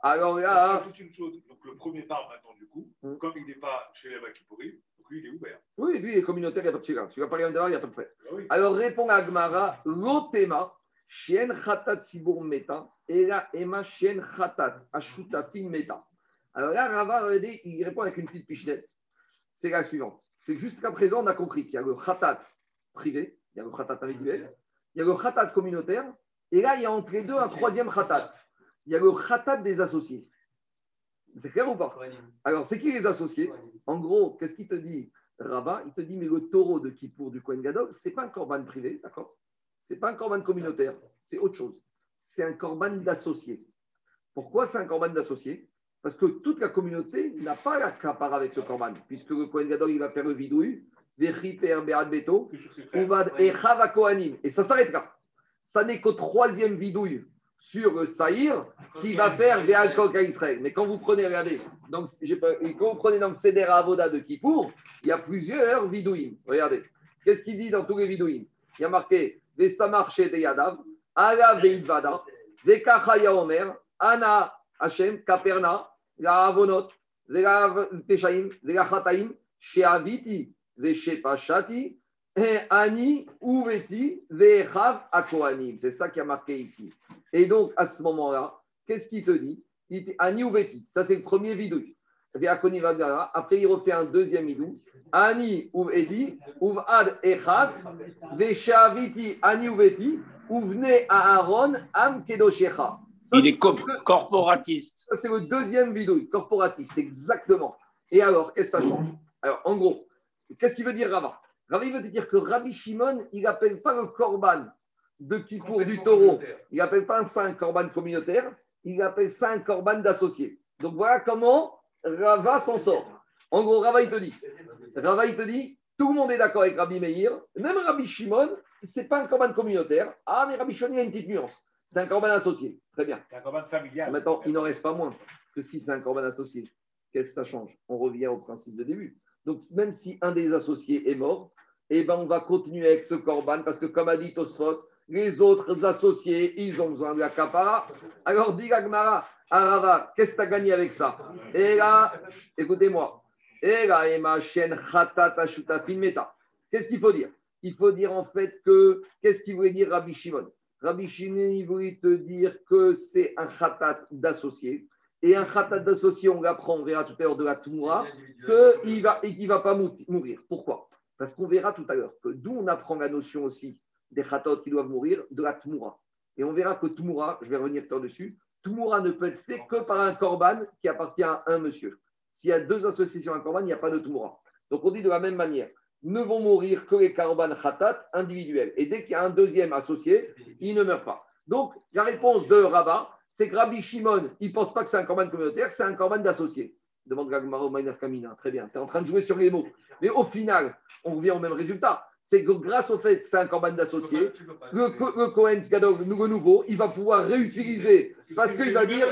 Speaker 1: Alors là.
Speaker 4: Juste une chose. Donc, le premier part maintenant, du coup, hum. comme il n'est pas chez les Kippourim, lui, il est ouvert.
Speaker 1: Oui, lui, il est communautaire, il n'y a pas de chira. Tu vas parler en dehors, il n'y a pas de. Ah Alors, répond à Agmara, l'otema. Chien Khatat Sibur Meta, et là, Emma Chien Khatat, Ashutafin Meta. Alors là, Rava, il répond avec une petite pichenette. C'est la suivante. C'est jusqu'à présent, on a compris qu'il y a le Khatat privé, il y a le Khatat individuel, il y a le Khatat communautaire, et là, il y a entre les deux un troisième Khatat. Il y a le Khatat des associés. C'est clair ou pas? Alors, c'est qui les associés? En gros, qu'est-ce qu'il te dit Rava? Il te dit, mais le taureau de Kippour du Kohen Gadol, ce n'est pas un corban privé, d'accord? Ce n'est pas un corban communautaire, c'est autre chose. C'est un corban d'associé. Pourquoi c'est un corban d'associé Parce que toute la communauté n'a pas la capara avec ce corban, puisque le Kohen Gadol, il va faire le vidouille, et ça s'arrête là. Ça n'est qu'au troisième vidouille sur le Saïr qui va faire des à Israël. Mais quand vous prenez, regardez, donc, quand vous prenez dans le Seder Avoda de Kippour, il y a plusieurs vidouilles. Regardez, qu'est-ce qu'il dit dans tous les vidouilles Il y a marqué Vesamarche de Yadav, Ala Veidvada, Vekachaya Omer, Ana Hashem, Kaperna, la Avonot, la Peshaim, la Chataim, Sheaviti, Ani Uveti, Vechav Akoanim. C'est ça qui a marqué ici. Et donc, à ce moment-là, qu'est-ce qu'il te dit? Ani Uveti, ça c'est le premier vidouille. Après, il refait un deuxième idou. Ani uvedi, uvad echad, veshaviti ani uveti, uvne Aaron am kedoshecha.
Speaker 2: Il est corporatiste.
Speaker 1: Ça, c'est le deuxième vidéo, corporatiste, exactement. Et alors, qu'est-ce que ça change? Alors, en gros, qu'est-ce qu'il veut dire Rava? Rava, il veut dire que Rabbi Shimon, il n'appelle pas le korban de Kippour du taureau. Il n'appelle pas ça un korban communautaire, il appelle ça un korban d'associé. Donc, voilà comment Rava s'en sort. En gros, Rava, il te dit, Rava, il te dit, tout le monde est d'accord avec Rabbi Meir, même Rabbi Shimon, ce n'est pas un corban communautaire. Ah, mais Rabbi Shimon, il y a une petite nuance. C'est un corban associé. Très bien.
Speaker 4: C'est un corban familial.
Speaker 1: Maintenant, il n'en reste pas moins que si c'est un corban associé. Qu'est-ce que ça change? On revient au principe de début. Donc, même si un des associés est mort, eh ben, on va continuer avec ce korban parce que, comme a dit Tosfot, les autres associés, ils ont besoin de la kapara. Alors, dit Gagmara, Arava, qu'est-ce que tu as gagné avec ça? Et là, écoutez-moi. Et là, Emma, Shen, Meta. Qu'est-ce qu'il faut dire? Il faut dire en fait que, qu'est-ce qu'il voulait dire Rabbi Shimon? Rabbi Shimon, il voulait te dire que c'est un khatat d'associé. Et un khatat d'associé, on l'apprend, on verra tout à l'heure de la Tmoura, qu'il va, et qu'il ne va pas mourir. Pourquoi? Parce qu'on verra tout à l'heure que d'où on apprend la notion aussi des khatot qui doivent mourir, de la Tmoura. Et on verra que Tmoura, je vais revenir tout dessus, Tmoura ne peut être fait que par un korban qui appartient à un monsieur. S'il y a deux associations à korban, il n'y a pas de Tmoura. Donc on dit de la même manière, ne vont mourir que les korban khatat individuels. Et dès qu'il y a un deuxième associé, il ne meurt pas. Donc la réponse de Rabat, c'est que Rabbi Shimon, il ne pense pas que c'est un korban communautaire, c'est un korban d'associé. Demande Gagmaro Maïnaf Kamina. Très bien, tu es en train de jouer sur les mots. Mais au final, on revient au même résultat. C'est que grâce au fait que c'est un corban d'associé, le, Co- le Cohen Gadol, le nouveau, nouveau, il va pouvoir réutiliser. Parce qu'il va dire,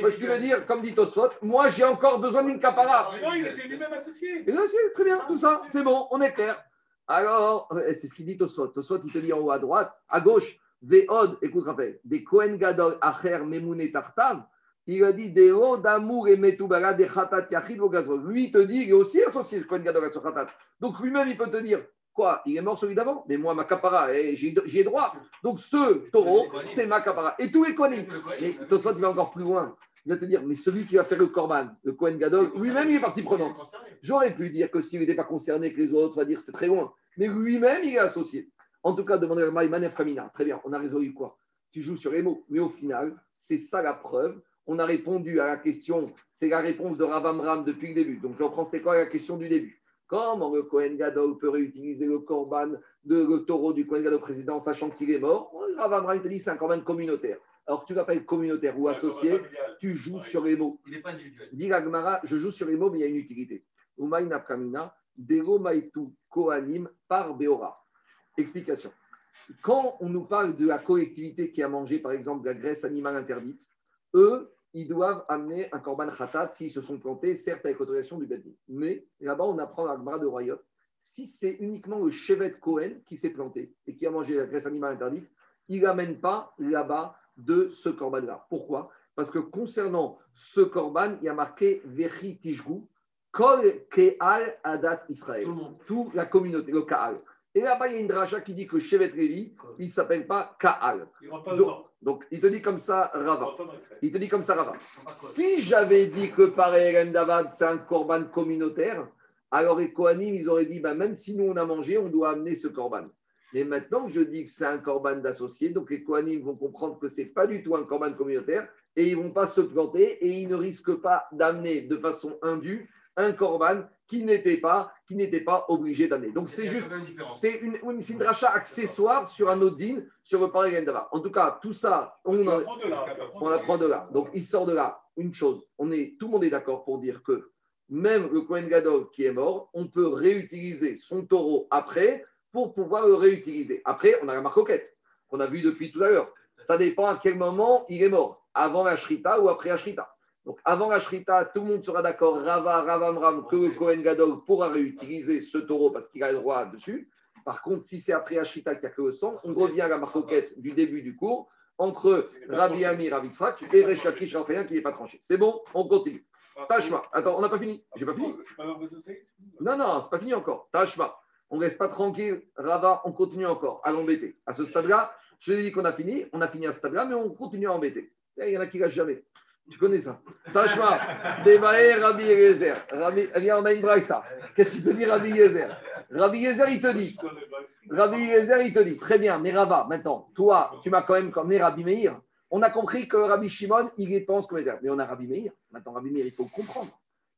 Speaker 1: parce qu'il va dire, comme dit Tosfot, moi j'ai encore besoin d'une capara.
Speaker 4: Non, il était lui-même associé.
Speaker 1: Et là, c'est très bien, tout ça, c'est bon, on est clair. Alors, c'est ce qu'il dit Tosfot. Tosfot, il te dit en haut à droite, à gauche, Veod, écoute, rappel, des Cohen Gadol, Acher, Memoune, Tartav, il a dit des d'amour et metubara des khatat yachid. Lui, il te dit, il est aussi associé, ce Cohen Gadol, à ce khatat. Donc lui-même, il peut te dire, quoi Il est mort celui d'avant, mais moi, ma capara, eh, j'ai droit. Donc ce taureau, c'est ma capara. Et tous les Kohanim. Mais Tosfot, il va encore plus loin. Il va te dire, mais celui qui va faire le korban, le Cohen Gadol, lui-même, il est partie prenante. J'aurais pu dire que s'il n'était pas concerné que les autres, va dire c'est très loin. Mais lui-même, il est associé. En tout cas, demandez à Kamina. Très bien, on a résolu quoi? Tu joues sur les mots. Mais au final, c'est ça la preuve. On a répondu à la question, c'est la réponse de Ravamram depuis le début. Donc, je reprends, c'était quoi la question du début? Comment le Cohen Gadol peut réutiliser le korban de le taureau du Cohen Gadol président, sachant qu'il est mort? Ravamram te dit c'est un korban communautaire. Alors, tu l'appelles communautaire ou associé, tu joues sur les mots.
Speaker 5: Il n'est pas individuel.
Speaker 1: Dit Gagmara, je joue sur les mots, mais il y a une utilité. Umay nafkamina, dero maitu kohanim par beora. Explication. Quand on nous parle de la collectivité qui a mangé, par exemple, de la graisse animale interdite, eux, ils doivent amener un korban khatat s'ils se sont plantés, certes avec autorisation du Bedin. Mais là-bas, on apprend la Gemara de Royot, si c'est uniquement le chevet Cohen qui s'est planté et qui a mangé la graisse animale interdite, il n'amène pas là-bas de ce korban-là. Pourquoi? Parce que concernant ce korban, il y a marqué Vechi Tishgu, Kol Keal Adat Israël. Toute la communauté, le Kaal. Et là-bas, il y a une dracha qui dit que Chevet Lévi, il ne s'appelle pas Kaal. Donc, il te dit comme ça, Rava. Il te dit comme ça, Rava. Si j'avais dit que pareil, Davad, c'est un korban communautaire, alors les Kohanim, ils auraient dit, bah, même si nous on a mangé, on doit amener ce korban. Mais maintenant que je dis que c'est un korban d'associé, donc les Kohanim vont comprendre que ce n'est pas du tout un korban communautaire et ils ne vont pas se planter et ils ne risquent pas d'amener de façon indue un korban qui n'était pas, qui n'était pas obligé d'amener. Donc c'est juste c'est une, une, une dracha accessoire sur un autre din, sur le pareil Dava. En tout cas, tout ça, on, en-
Speaker 4: là.
Speaker 1: on apprend de là. Donc, il sort de là une chose. On est, tout le monde est d'accord pour dire que même le Kohen Gadol qui est mort, on peut réutiliser son taureau après pour pouvoir le réutiliser. Après, on a la marcoquette qu'on a vu depuis tout à l'heure. Ça dépend à quel moment il est mort, avant la Shrita ou après la Shrita. Donc, avant la Shrita, tout le monde sera d'accord, Rava, Ravamram, que le Kohen Gadol pourra réutiliser ce taureau parce qu'il a le droit dessus. Par contre, si c'est après la Shrita qu'il n'y a que le sang, on revient à la marcoquette du début du cours entre Rabbi Amir, Rabbi Tzrak et Resh Lakish qui n'est pas tranché. C'est bon, on continue. Tashma. Attends, on n'a pas fini. J'ai pas fini.
Speaker 4: C'est fini.
Speaker 1: Non, non, c'est pas fini encore. Tashma. On ne reste pas tranquille. Rava, on continue encore à l'embêter. À ce stade-là, je dit qu'on a fini. On a fini à ce stade-là, mais on continue à embêter. Il y en a qui lâchent jamais. Tu connais ça. Tashma. Devae Rabbi Yezer. On a une braïta. Qu'est-ce qu'il te dit Rabbi Yezer? Rabbi Yezer, il te dit. Rabbi Yezer, il te dit, très bien, mais Rava, maintenant, toi, tu m'as quand même emmené Rabbi Meir. On a compris que Rabbi Shimon, il y pense comme. Mais on a Rabbi Meir. Maintenant, Rabbi Meir, il faut le comprendre.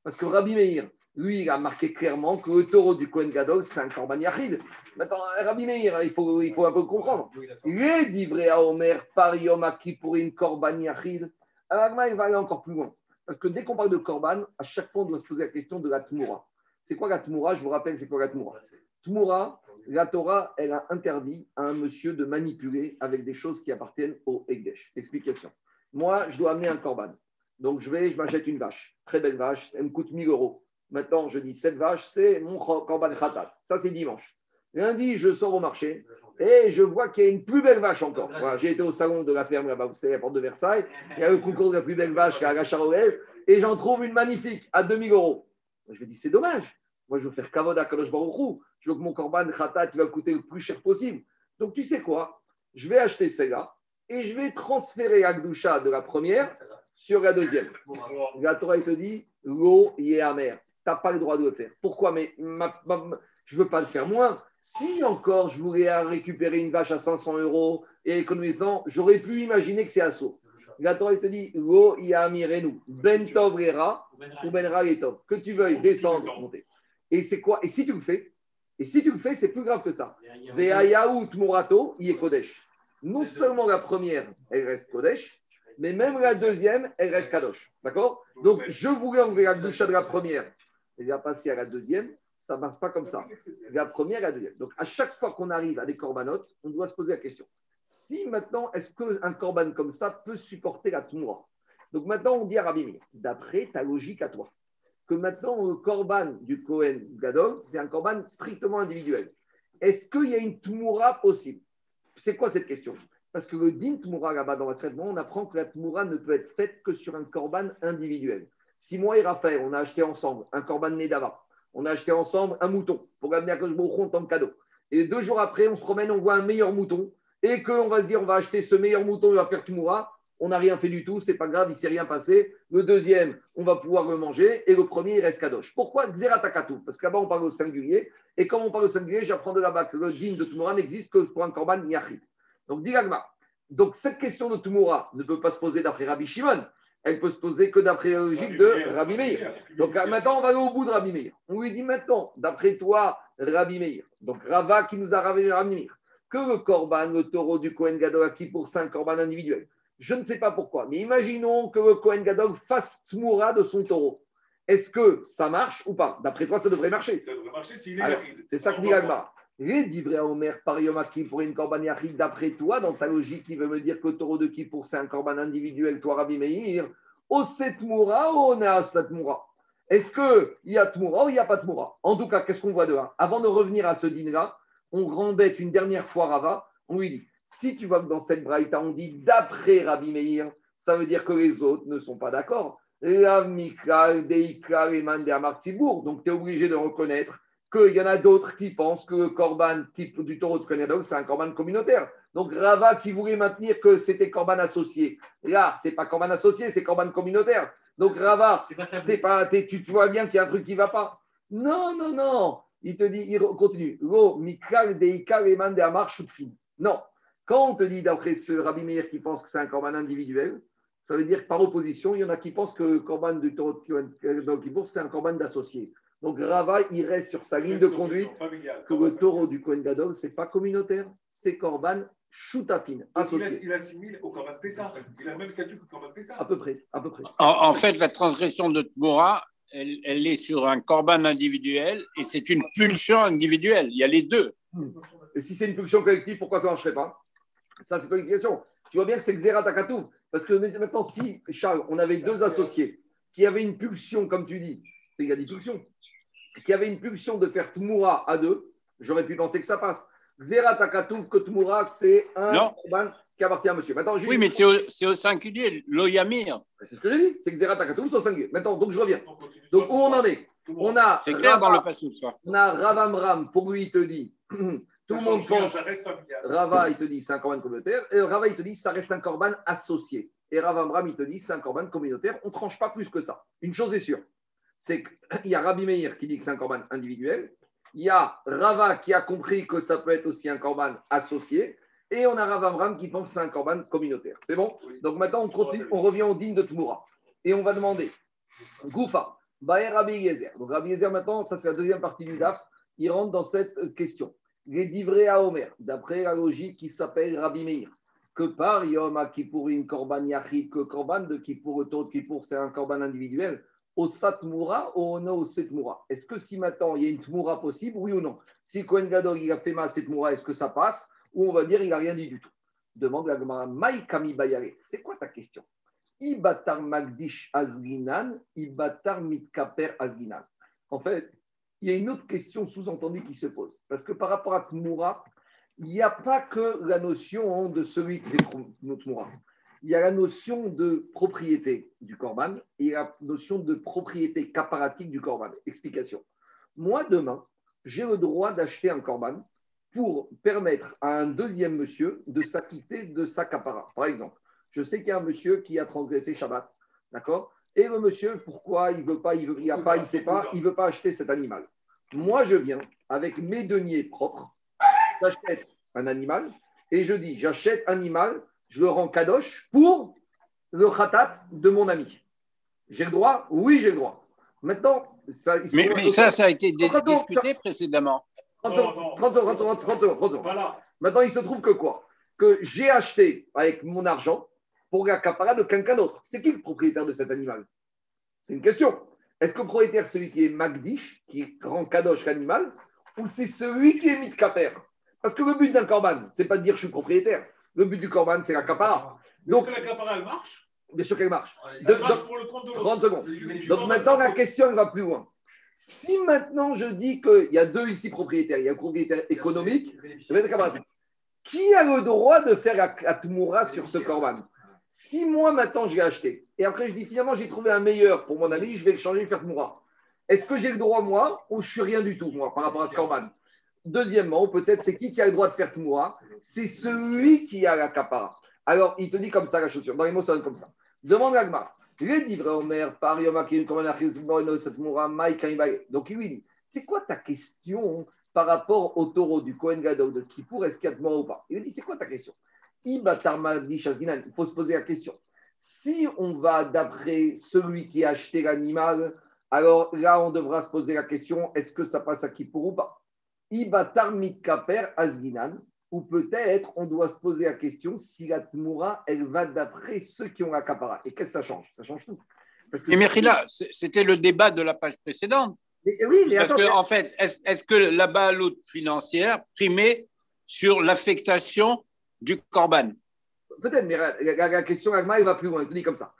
Speaker 1: Parce que Rabbi Meir, lui, il a marqué clairement que le taureau du Kohen Gadol, c'est un Korban Yachid. Maintenant, Rabbi Meir, il faut, il faut un peu comprendre. Les livré à Omer par Yom Kippourin Korban Yachid. Alors, Agma, il va aller encore plus loin. Parce que dès qu'on parle de Korban, à chaque fois, on doit se poser la question de la Tmoura. C'est quoi la Tmoura Je vous rappelle, c'est quoi la Tmoura Tmoura, la Torah, elle a interdit à un monsieur de manipuler avec des choses qui appartiennent au Ekdesh. Explication. Moi, je dois amener un korban. Donc, je vais, je m'achète une vache. Très belle vache, elle me coûte 1000 euros. Maintenant, je dis cette vache, c'est mon korban khatat. Ça, c'est dimanche. Lundi, je sors au marché et je vois qu'il y a une plus belle vache encore. Voilà, J'ai été au salon de la ferme là-bas, vous savez, la porte de Versailles. Il y a le concours de la plus belle vache à la Charoès et j'en trouve une magnifique à 2000 euros. Je me dis, c'est dommage. Moi, je veux faire Kavod à Kadosh Baruch Hu. Je veux que mon korban khatat il va coûter le plus cher possible. Donc, tu sais quoi? Je vais acheter celle-là et je vais transférer la Gdusha de la première sur la deuxième. La Torah, il te dit, l'eau y est amère. Tu n'as pas le droit de le faire. Pourquoi? Mais ma- ma- je ne veux pas le faire moins. Si encore je voulais récupérer une vache à 500 euros et économisant, j'aurais pu imaginer que c'est assaut. La Torah, te dit, l'eau y est amirenu. Ben tov rera ou ben. Que tu veuilles descendre, monter. Et c'est quoi? Et si tu le fais? Et si tu le fais, c'est plus grave que ça. Ve'ayahu tmurato, il est Kodesh. Non seulement la première, elle reste Kodesh, mais même la deuxième, elle reste Kadosh. D'accord? Donc, je voulais enlever la douche de la première. Elle va passer à la deuxième. Ça ne marche pas comme ça. La première et la deuxième. Donc, à chaque fois qu'on arrive à des corbanotes, on doit se poser la question. Si maintenant, est-ce qu'un corban comme ça peut supporter la Tmoura Donc, maintenant, on dit à Rabbi d'après ta logique à toi, que maintenant, le corban du Kohen Gadol, c'est un corban strictement individuel. Est-ce qu'il y a une Tmoura possible? C'est quoi cette question? Parce que le din Tmoura là-bas dans la traitement, on apprend que la Tmoura ne peut être faite que sur un corban individuel. Si moi et Raphaël, on a acheté ensemble un corban Nedava, on a acheté ensemble un mouton pour l'amener à Koshbochon en cadeau. Et deux jours après, on se promène, on voit un meilleur mouton et qu'on va se dire, on va acheter ce meilleur mouton, il va faire Tmoura. On n'a rien fait du tout, c'est pas grave, il s'est rien passé. Le deuxième, on va pouvoir le manger. Et le premier, il reste kadosh. Pourquoi Xeratakatu Parce que là-bas, on parle au singulier. Et comme on parle au singulier, j'apprends de là-bas que le din de Tmoura n'existe que pour un korban yachid. Donc, dit l'Agma. Donc, cette question de Tmoura ne peut pas se poser d'après Rabbi Shimon. Elle peut se poser que d'après la logique de Rabbi Meir. Donc maintenant, on va aller au bout de Rabbi Meir. On lui dit maintenant, d'après toi, Rabbi Meir, donc Rava qui nous a ravé Rabbi Meir, que le korban, le taureau du Kohen Gadol acquis pour cinq korban individuels? Je ne sais pas pourquoi, mais imaginons que le Kohen Gadol fasse Tmoura de son taureau. Est-ce que ça marche ou pas? D'après toi, ça devrait marcher.
Speaker 4: Ça devrait marcher s'il est.
Speaker 1: C'est ça que dit Agmar. Les divrei à Omer par Yom pour une korban yachid, d'après toi, dans ta logique, qui veut me dire que taureau de Kippour, c'est un korban individuel, toi, Rabbi Meir, au Setmoura ou on à Setmoura Est-ce qu'il y a Tmoura ou il n'y a pas Tmoura? En tout cas, qu'est-ce qu'on voit de là Avant de revenir à ce dîner-là, on rembête une dernière fois Rava, on lui dit si tu vois que dans cette braïta, on dit d'après Rabbi Meir, ça veut dire que les autres ne sont pas d'accord. Donc, tu es obligé de reconnaître qu'il y en a d'autres qui pensent que le korban type du taureau de Kohen c'est un korban communautaire. Donc, Rava qui voulait maintenir que c'était korban associé. Là, c'est pas korban associé, c'est korban communautaire. Donc, Rava,
Speaker 5: C'est pas
Speaker 1: tu, vois bien qu'il y a un truc qui ne va pas. Non, non, non. Il te dit, il continue. Non. Quand on te dit, d'après ce Rabbi Meir qui pense que c'est un corban individuel, ça veut dire que par opposition, il y en a qui pensent que le corban du taureau de Kippour, c'est un corban d'associé. Donc Rava, il reste sur sa ligne de conduite que le taureau du Kohen Gadol, ce n'est pas communautaire, c'est corban shutafin,
Speaker 4: Il,
Speaker 1: associé.
Speaker 4: il assimile au Corban Pessah. Il a le même statut que le Corban Pessah.
Speaker 1: À peu près, à peu près.
Speaker 2: En, en fait, la transgression de Tmoura, elle, elle est sur un corban individuel et c'est une pulsion individuelle. Il y a les deux.
Speaker 1: Et si c'est une pulsion collective, pourquoi ça ne marcherait pas? Ça, c'est pas une question. Tu vois bien que c'est Xerat Akatou. Parce que maintenant, si, Charles, on avait deux associés qui avaient une pulsion, comme tu dis, c'est il y a des pulsions, qui avaient une pulsion de faire Tmoura à deux, j'aurais pu penser que ça passe. Xerat Akatou, que Tmoura, c'est un
Speaker 2: Non.
Speaker 1: corban qui appartient à monsieur. Maintenant,
Speaker 2: Oui, mais c'est au, c'est au singulier, l'Oyamir.
Speaker 1: C'est ce que j'ai dit, c'est Xerat Akatou, c'est au singulier. Maintenant, donc je reviens. Donc, où on en est? On a,
Speaker 2: C'est clair dans le passage, ça.
Speaker 1: on a Ravamram, pour lui, il te dit, tout le monde pense.
Speaker 4: Ça reste familial.
Speaker 1: Rava, il te dit c'est un corban communautaire. Et Rava, il te dit ça reste un corban associé. Et Ravamram, il te dit c'est un corban communautaire. On ne tranche pas plus que ça. Une chose est sûre, c'est qu'il y a Rabbi Meir qui dit que c'est un corban individuel. Il y a Rava qui a compris que ça peut être aussi un corban associé. Et on a Ravamram qui pense que c'est un corban communautaire. C'est bon? Donc maintenant, on, continue, on revient au digne de Tmoura. Et on va demander Goufa, Baer Rabbi Yezer. Donc Rabbi Yezer, maintenant, ça c'est la deuxième partie du DAF. Il rentre dans cette euh, question les divrei à Omer, d'après la logique qui s'appelle Rabbi Meir, que par Yom Kippourim Korban Yachid, que Korban de Kippour, taureau de Kippour, c'est un Korban individuel, au Satmoura ou au no au Setmoura Est-ce que si maintenant il y a une Tmoura possible, oui ou non? Si Kohen Gadol il a fait ma Setmoura, est-ce que ça passe? Ou on va dire il n'a rien dit du tout? Demande la Gemara, Maï Kami Bayare, c'est quoi ta question? Ibatar Magdish Azginan, Ibatar Mitkaper Azginan. En fait, il y a une autre question sous-entendue qui se pose. Parce que par rapport à Tmoura, il n'y a pas que la notion de celui qui fait Tmoura. Il y a la notion de propriété du Corban et la notion de propriété caparatique du Corban. Explication. Moi, demain, j'ai le droit d'acheter un Corban pour permettre à un deuxième monsieur de s'acquitter de sa capara. Par exemple, je sais qu'il y a un monsieur qui a transgressé Shabbat, d'accord? Et le monsieur, pourquoi il veut pas, il veut, a pas, il sait pas, il veut pas acheter cet animal? Moi, je viens avec mes deniers propres, j'achète un animal et je dis, j'achète un animal, je le rends kadosh pour le khatat de mon ami. J'ai le droit? Oui, j'ai le droit. Maintenant,
Speaker 2: ça, mais, ça, ça a été discuté précédemment.
Speaker 1: 30 secondes, 30 secondes, 30 secondes, Maintenant, il se trouve que quoi? Que j'ai acheté avec mon argent pour l'accaparer de quelqu'un d'autre. C'est qui le propriétaire de cet animal? C'est une question. Est-ce que le propriétaire, c'est celui qui est Magdish, qui rend kadosh l'animal, ou c'est celui qui est Mitkaper Parce que le but d'un corban, c'est pas de dire je suis propriétaire. Le but du corban, c'est l'accapara.
Speaker 4: Donc, est-ce que l'accapara, elle marche?
Speaker 1: Bien sûr qu'elle marche.
Speaker 4: Elle marche pour le compte de
Speaker 1: 30 secondes. Donc maintenant, la question, elle va plus loin. Si maintenant je dis qu'il y a deux ici propriétaires, il y a un propriétaire économique, qui a le droit de faire la Tmoura sur ce corban? Si moi maintenant je l'ai acheté, et après je dis finalement j'ai trouvé un meilleur pour mon ami, je vais le changer et faire Tmoura. Est-ce que j'ai le droit moi ou je suis rien du tout moi par rapport à ce corban? Deuxièmement, peut-être c'est qui qui a le droit de faire Tmoura C'est celui qui a la capara. Alors il te dit comme ça la chaussure. Dans les mots ça donne comme ça. Demande à Gmar. Donc il lui dit C'est quoi ta question par rapport au taureau du Kohen Gadol de Kippour? Est-ce qu'il y a mort ou pas? Il lui dit C'est quoi ta question? Il faut se poser la question. Si on va d'après celui qui a acheté l'animal, alors là, on devra se poser la question est-ce que ça passe à Kippour ou pas? Ibatar mitkaper asginan ou peut-être on doit se poser la question si la Tmoura, elle va d'après ceux qui ont la capara. Et qu'est-ce que ça change? Ça change tout.
Speaker 2: Parce que Merila, c'était le débat de la page précédente.
Speaker 1: oui, mais
Speaker 2: Parce que, en fait, est-ce que la baloute financière primait sur l'affectation du Corban
Speaker 1: Peut-être, mais la, question Agma, elle va plus loin. Elle dit comme ça.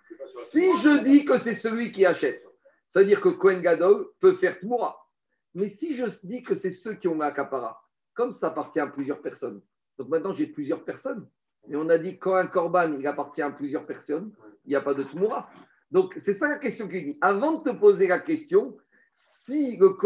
Speaker 1: Si je dis que c'est celui qui achète, ça veut dire que Kohen Gadol peut faire Tmoura. Mais si je dis que c'est ceux qui ont la capara, comme ça appartient à plusieurs personnes, donc maintenant j'ai plusieurs personnes, et on a dit quand un corban appartient à plusieurs personnes, il n'y a pas de Tmoura. Donc c'est ça la question qu'il dit. Avant de te poser la question, si le,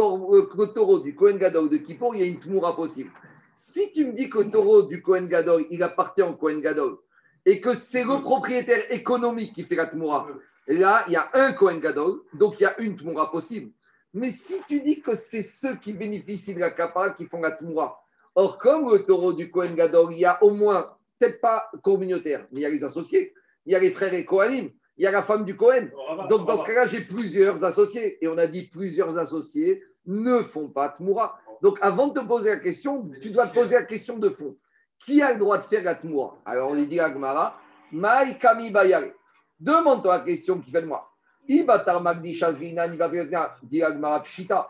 Speaker 1: taureau du Kohen Gadol de Kippour, il y a une Tmoura possible. Si tu me dis que le taureau du Kohen Gadol, il appartient au Kohen Gadol, et que c'est le propriétaire économique qui fait la Tmoura, là, il y a un Kohen Gadol, donc il y a une Tmoura possible. Mais si tu dis que c'est ceux qui bénéficient de la capara qui font la Tmoura, or comme le taureau du Kohen Gadol, il y a au moins, peut-être pas communautaire, mais il y a les associés, il y a les frères et Kohanim, il y a la femme du Kohen. Donc dans ce cas-là, j'ai plusieurs associés. Et on a dit plusieurs associés ne font pas Tmoura. Donc avant de te poser la question, tu dois te poser la question de fond. Qui a le droit de faire la Tmoura Alors on lui dit à Gmara, Maï Kami Bayare. Demande-toi la question qui fait de moi.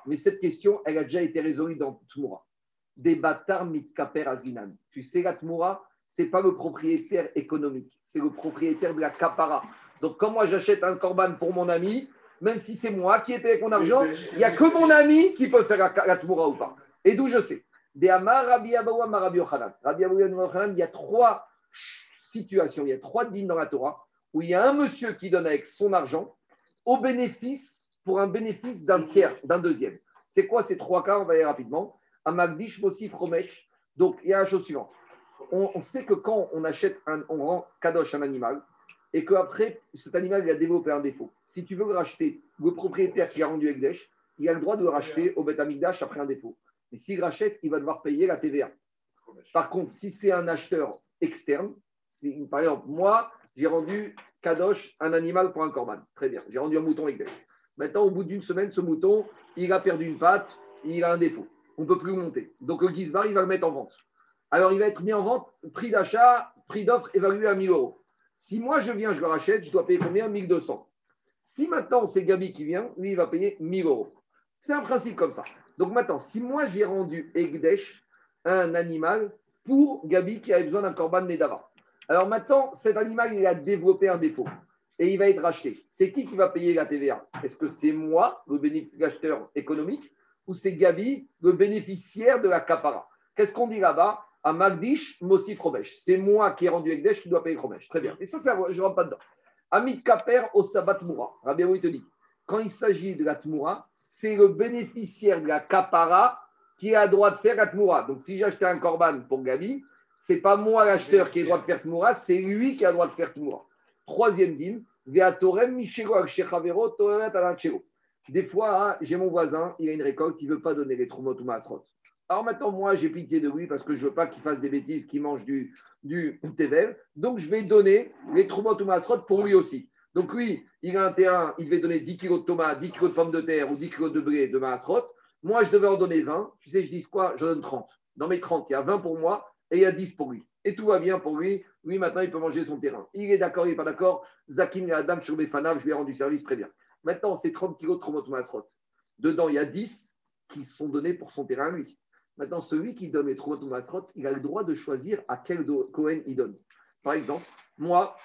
Speaker 1: Mais cette question, elle a déjà été résolue dans Tmoura. Des batar mitkaper azginan. Tu sais, la Tmoura, ce n'est pas le propriétaire économique, c'est le propriétaire de la capara. Donc, quand moi j'achète un corban pour mon ami, même si c'est moi qui ai payé mon argent, il n'y a que mon ami qui peut faire la, Tmoura ou pas. Et d'où je sais Des Amar, Rabbi Rabbi il y a trois situations, il y a trois dînes dans la Torah où il y a un monsieur qui donne avec son argent au bénéfice, pour un bénéfice d'un tiers, d'un deuxième. C'est quoi ces trois cas? On va y aller rapidement. Amagdish, Mossif, Romesh. Donc, il y a la chose suivante. On, sait que quand on achète, un, on rend kadosh un animal, et qu'après, cet animal il a développé un défaut. Si tu veux le racheter, le propriétaire qui a rendu Ekdesh, il a le droit de le racheter au Bet après un défaut. Mais s'il rachète, il va devoir payer la TVA. Par contre, si c'est un acheteur externe, par exemple, moi, j'ai rendu Kadosh un animal pour un corban. Très bien. J'ai rendu un mouton avec Maintenant, au bout d'une semaine, ce mouton, il a perdu une patte, il a un défaut. On ne peut plus monter. Donc le Gizbar, il va le mettre en vente. Alors il va être mis en vente, prix d'achat, prix d'offre évalué à 1000 euros. Si moi je viens, je le rachète, je dois payer combien? 1200. Si maintenant c'est Gabi qui vient, lui, il va payer 1000 euros. C'est un principe comme ça. Donc maintenant, si moi j'ai rendu Egdesh un animal pour Gabi qui avait besoin d'un corban Nedava, alors maintenant, cet animal, il a développé un défaut. et il va être racheté. C'est qui qui va payer la TVA? Est-ce que c'est moi, le bénéficiaire économique, ou c'est Gabi, le bénéficiaire de la capara? Qu'est-ce qu'on dit là-bas? À Magdish, Mosif Robesh. C'est moi qui ai rendu Ekdesh qui doit payer Robesh. Très bien. Et ça, ça je ne rentre pas dedans. Amit Kaper au Sabat Moura. Rabbi te dit quand il s'agit de la Tmoura, c'est le bénéficiaire de la capara qui a le droit de faire la Tmoura. Donc, si j'achetais un corban pour Gabi, c'est pas moi l'acheteur qui a le droit de faire Tmoura, c'est lui qui a le droit de faire Tmoura. Troisième dîme, des fois, hein, j'ai mon voisin, il a une récolte, il ne veut pas donner les trumot ou masrot. Alors maintenant, moi, j'ai pitié de lui parce que je ne veux pas qu'il fasse des bêtises, qu'il mange du, du tevel. Donc, je vais donner les trumot ou masrot pour lui aussi. Donc, lui, il a un terrain, il devait donner 10 kg de tomates, 10 kg de pommes de terre ou 10 kg de blé de masrot. Moi, je devais en donner 20. Tu sais, je dis quoi? Je donne 30. Dans mes 30, il y a 20 pour moi et il y a 10 pour lui. Et tout va bien pour lui. Lui, maintenant, il peut manger son terrain. Il est d'accord, il n'est pas d'accord. Zakin et Adam je lui ai rendu service très bien. Maintenant, c'est 30 kilos de Tromot Masrot. Dedans, il y a 10 qui sont donnés pour son terrain, lui. Maintenant, celui qui donne les Tromot Masrot, il a le droit de choisir à quel Cohen il donne. Par exemple, moi,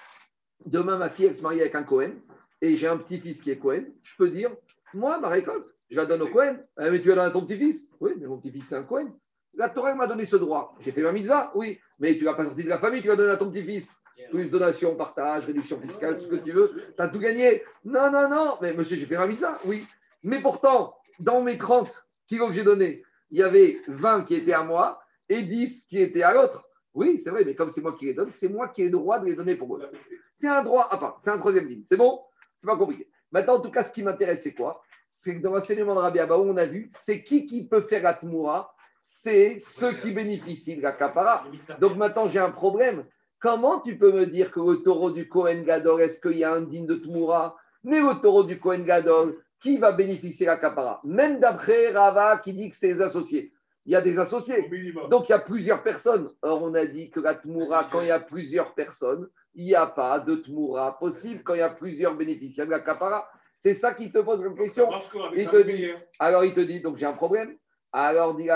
Speaker 1: demain, ma fille, elle se marie avec un Cohen et j'ai un petit-fils qui est Cohen. Je peux dire, moi, ma récolte, je la donne au Cohen. Eh, mais tu la donnes à ton petit-fils? Oui, mais mon petit-fils, c'est un Cohen. La Torah m'a donné ce droit. J'ai fait ma mitzvah, oui, mais tu ne vas pas sortir de la famille, tu vas donner à ton petit-fils. Plus donation, partage, réduction fiscale, tout ce que tu veux. Tu as tout gagné. Non, non, non. Mais monsieur, j'ai fait ma mitzvah, oui. Mais pourtant, dans mes 30 kilos que j'ai donnés, il y avait 20 qui étaient à moi et 10 qui étaient à l'autre. Oui, c'est vrai, mais comme c'est moi qui les donne, c'est moi qui ai le droit de les donner pour eux. C'est un droit, enfin, c'est un troisième ligne. C'est bon? C'est pas compliqué. Maintenant, en tout cas, ce qui m'intéresse, c'est quoi? C'est que dans l'enseignement de Rabbi on a vu, c'est qui qui peut faire la Tmoura c'est ceux qui bénéficient de la capara. Donc maintenant, j'ai un problème. Comment tu peux me dire que le taureau du Kohen Gadol, est-ce qu'il y a un digne de Tmoura Mais le taureau du Kohen Gadol, qui va bénéficier de la capara Même d'après Rava qui dit que c'est les associés. Il y a des associés. Donc il y a plusieurs personnes. Or, on a dit que la Tmoura, quand il y a plusieurs personnes, il n'y a pas de Tmoura possible quand il y a plusieurs bénéficiaires de la capara. C'est ça qui te pose la question. Il te dit, alors il te dit, donc j'ai un problème. Alors, dit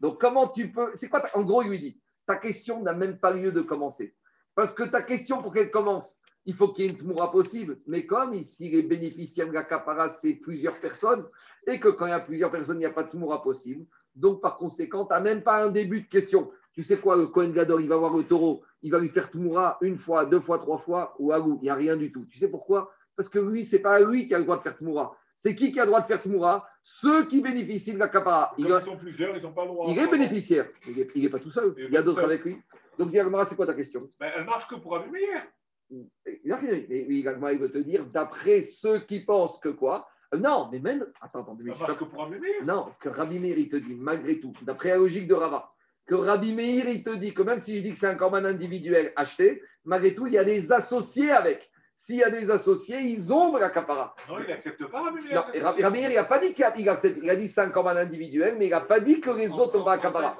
Speaker 1: Donc, comment tu peux. C'est quoi En gros, il lui dit ta question n'a même pas lieu de commencer. Parce que ta question, pour qu'elle commence, il faut qu'il y ait une tmoura possible. Mais comme ici, les bénéficiaires de la c'est plusieurs personnes, et que quand il y a plusieurs personnes, il n'y a pas de tmoura possible. Donc, par conséquent, tu n'as même pas un début de question. Tu sais quoi, le Kohen Gadol, il va voir le taureau, il va lui faire tmoura une fois, deux fois, trois fois, ou à Il n'y a rien du tout. Tu sais pourquoi? Parce que lui, c'est pas lui qui a le droit de faire tmoura c'est qui qui a le droit de faire Tmoura Ceux qui bénéficient de la capara.
Speaker 4: Il, ils sont plusieurs, ils n'ont pas le droit.
Speaker 1: Il est bénéficiaire. Il n'est pas tout seul. Il y a d'autres avec lui. Donc, Diagmara, c'est quoi ta question?
Speaker 4: Ben, Elle marche que pour Abimir.
Speaker 1: Il oui, Diagmara, il veut te dire, d'après ceux qui pensent que quoi? Euh, Non, mais même. Attends, attends.
Speaker 4: Elle marche que pour Abimir.
Speaker 1: Non, parce que Rabbi Meir, il te dit, malgré tout, d'après la logique de Rava, que Rabbi Meir, il te dit que même si je dis que c'est un corban individuel acheté, malgré tout, il y a des associés avec. S'il y a des associés, ils ont la capara.
Speaker 4: Non, il n'accepte pas
Speaker 1: Rabbi Non, il n'a pas dit qu'il accepte. Il a dit 5 comme un individuel, mais il n'a pas dit que les autres ont la capara.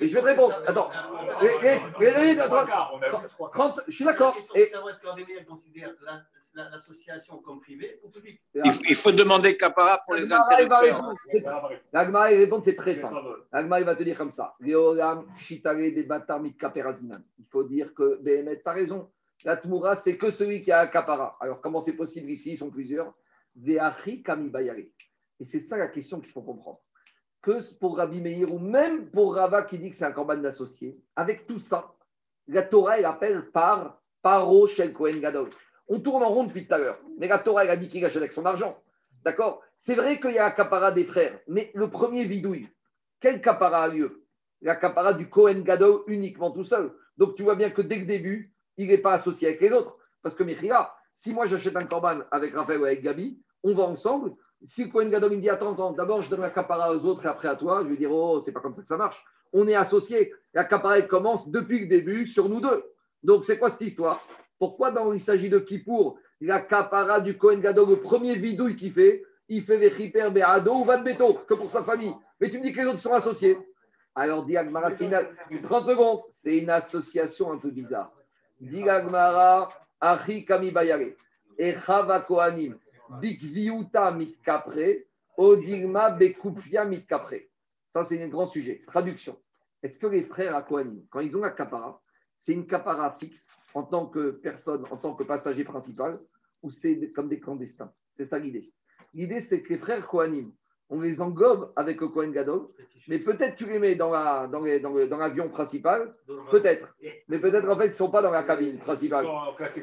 Speaker 1: Et je vais te répondre. Attends. Je suis d'accord.
Speaker 5: Est-ce que Rabbi considère l'association comme privée ou publique
Speaker 2: Il faut demander capara pour les intellectuels.
Speaker 1: L'agma, il répond, c'est très fin. L'agma, il va te dire comme ça. Il faut dire que BMT, tu as raison. La Tmoura, c'est que celui qui a un capara. Alors, comment c'est possible ici Ils sont plusieurs? Et c'est ça la question qu'il faut comprendre. Que pour Rabbi Meir ou même pour Rava qui dit que c'est un corban d'associé, avec tout ça, la Torah, elle appelle par Paro Shel Kohen Gadol. On tourne en rond depuis tout à l'heure. Mais la Torah, elle a dit qu'il achète avec son argent. D'accord? C'est vrai qu'il y a capara des frères, mais le premier vidouille, quel capara a lieu? La capara du Kohen Gadol uniquement tout seul. Donc tu vois bien que dès le début, il n'est pas associé avec les autres. Parce que Mechira, si moi j'achète un corban avec Raphaël ou avec Gabi, on va ensemble. Si le Kohen Gadol me dit Attends, attends d'abord je donne la capara aux autres et après à toi, je vais dire Oh, c'est pas comme ça que ça marche. On est associés. La capara commence depuis le début sur nous deux. Donc c'est quoi cette histoire? Pourquoi dans, il s'agit de Kippour, la capara du Kohen Gadol, le premier vidouille qu'il fait, il fait Vechiper Beado ou Van Beto, que pour sa famille. Mais tu me dis que les autres sont associés. Alors, Diagmara, c'est 30 secondes. C'est une association un peu bizarre. Achi Kami Bayare, Echava Kohanim, Bikviuta Mitkapre, Odigma Bekupia Mitkapre. Ça, c'est un grand sujet. Traduction. Est-ce que les frères à Kohanim, quand ils ont la kapara, c'est une capara fixe en tant que personne, en tant que passager principal, ou c'est comme des clandestins? C'est ça l'idée. L'idée, c'est que les frères Kohanim, on les engobe avec le Kohen Gadol, mais peut-être tu les mets dans l'avion dans les- dans le- dans l'avion principal, peut-être. Mais peut-être en fait, ils ne sont pas dans la cabine principale.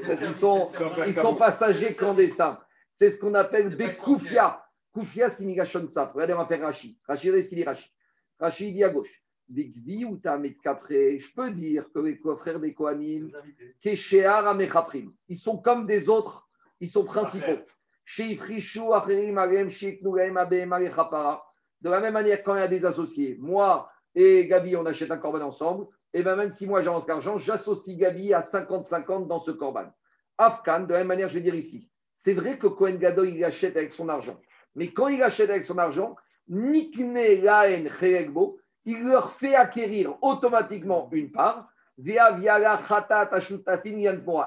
Speaker 1: Parce qu'ils sont, ils sont passagers clandestins. C'est ce qu'on appelle des koufia. Koufia, c'est Migashon Tsaf. Regardez, on va faire Rashi. Rashi, regardez ce qu'il dit Rashi. Rashi, il dit à gauche. Je peux dire que les frères des Kohanim, Keshear Amechaprim, ils sont comme des autres, ils sont principaux. De la même manière, quand il y a des associés, moi et Gabi, on achète un corban ensemble, et bien même si moi j'avance l'argent, j'associe Gabi à 50-50 dans ce corban. Afghan, de la même manière, je vais dire ici, c'est vrai que Cohen Gadol, il achète avec son argent. Mais quand il achète avec son argent, Nikne Laen Cheregbo, il leur fait acquérir automatiquement une part. Via Viala Khatat.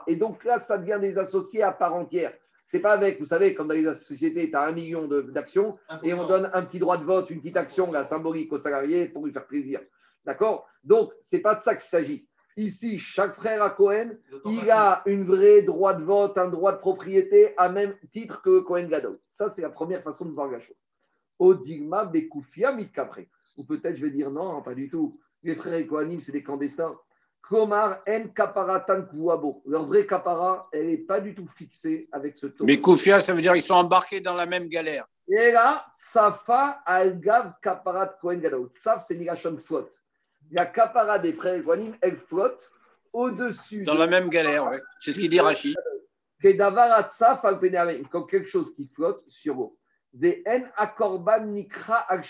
Speaker 1: Et donc là, ça devient des associés à part entière. C'est pas avec, vous savez, comme dans les sociétés, tu as un million d'actions et on donne un petit droit de vote, une petite action là, symbolique aux salariés pour lui faire plaisir. D'accord? Donc, c'est pas de ça qu'il s'agit. Ici, chaque frère à Cohen, il a une vraie droit de vote, un droit de propriété à même titre que Cohen Gadol. Ça, c'est la première façon de voir la chose. Odigma Bekufia Mitkapré. Ou peut-être je vais dire non, pas du tout. Les frères et Kohanim, c'est des clandestins. Komar en kaparatan kuwabo. Leur vrai kapara, elle n'est pas du tout fixée avec ce taux.
Speaker 2: Mais Koufia, ça veut dire qu'ils sont embarqués dans la même galère.
Speaker 1: Et là, Safa Algav Kaparat Kohen Gadol. Saf, c'est Migashon flotte. La kapara des frères Kohanim, elle flotte au-dessus.
Speaker 2: Dans
Speaker 1: de-
Speaker 2: la même galère, ouais. C'est ce qu'il dit Rachid.
Speaker 1: Comme quelque chose qui flotte sur l'eau. Des N Akorban Nikra al.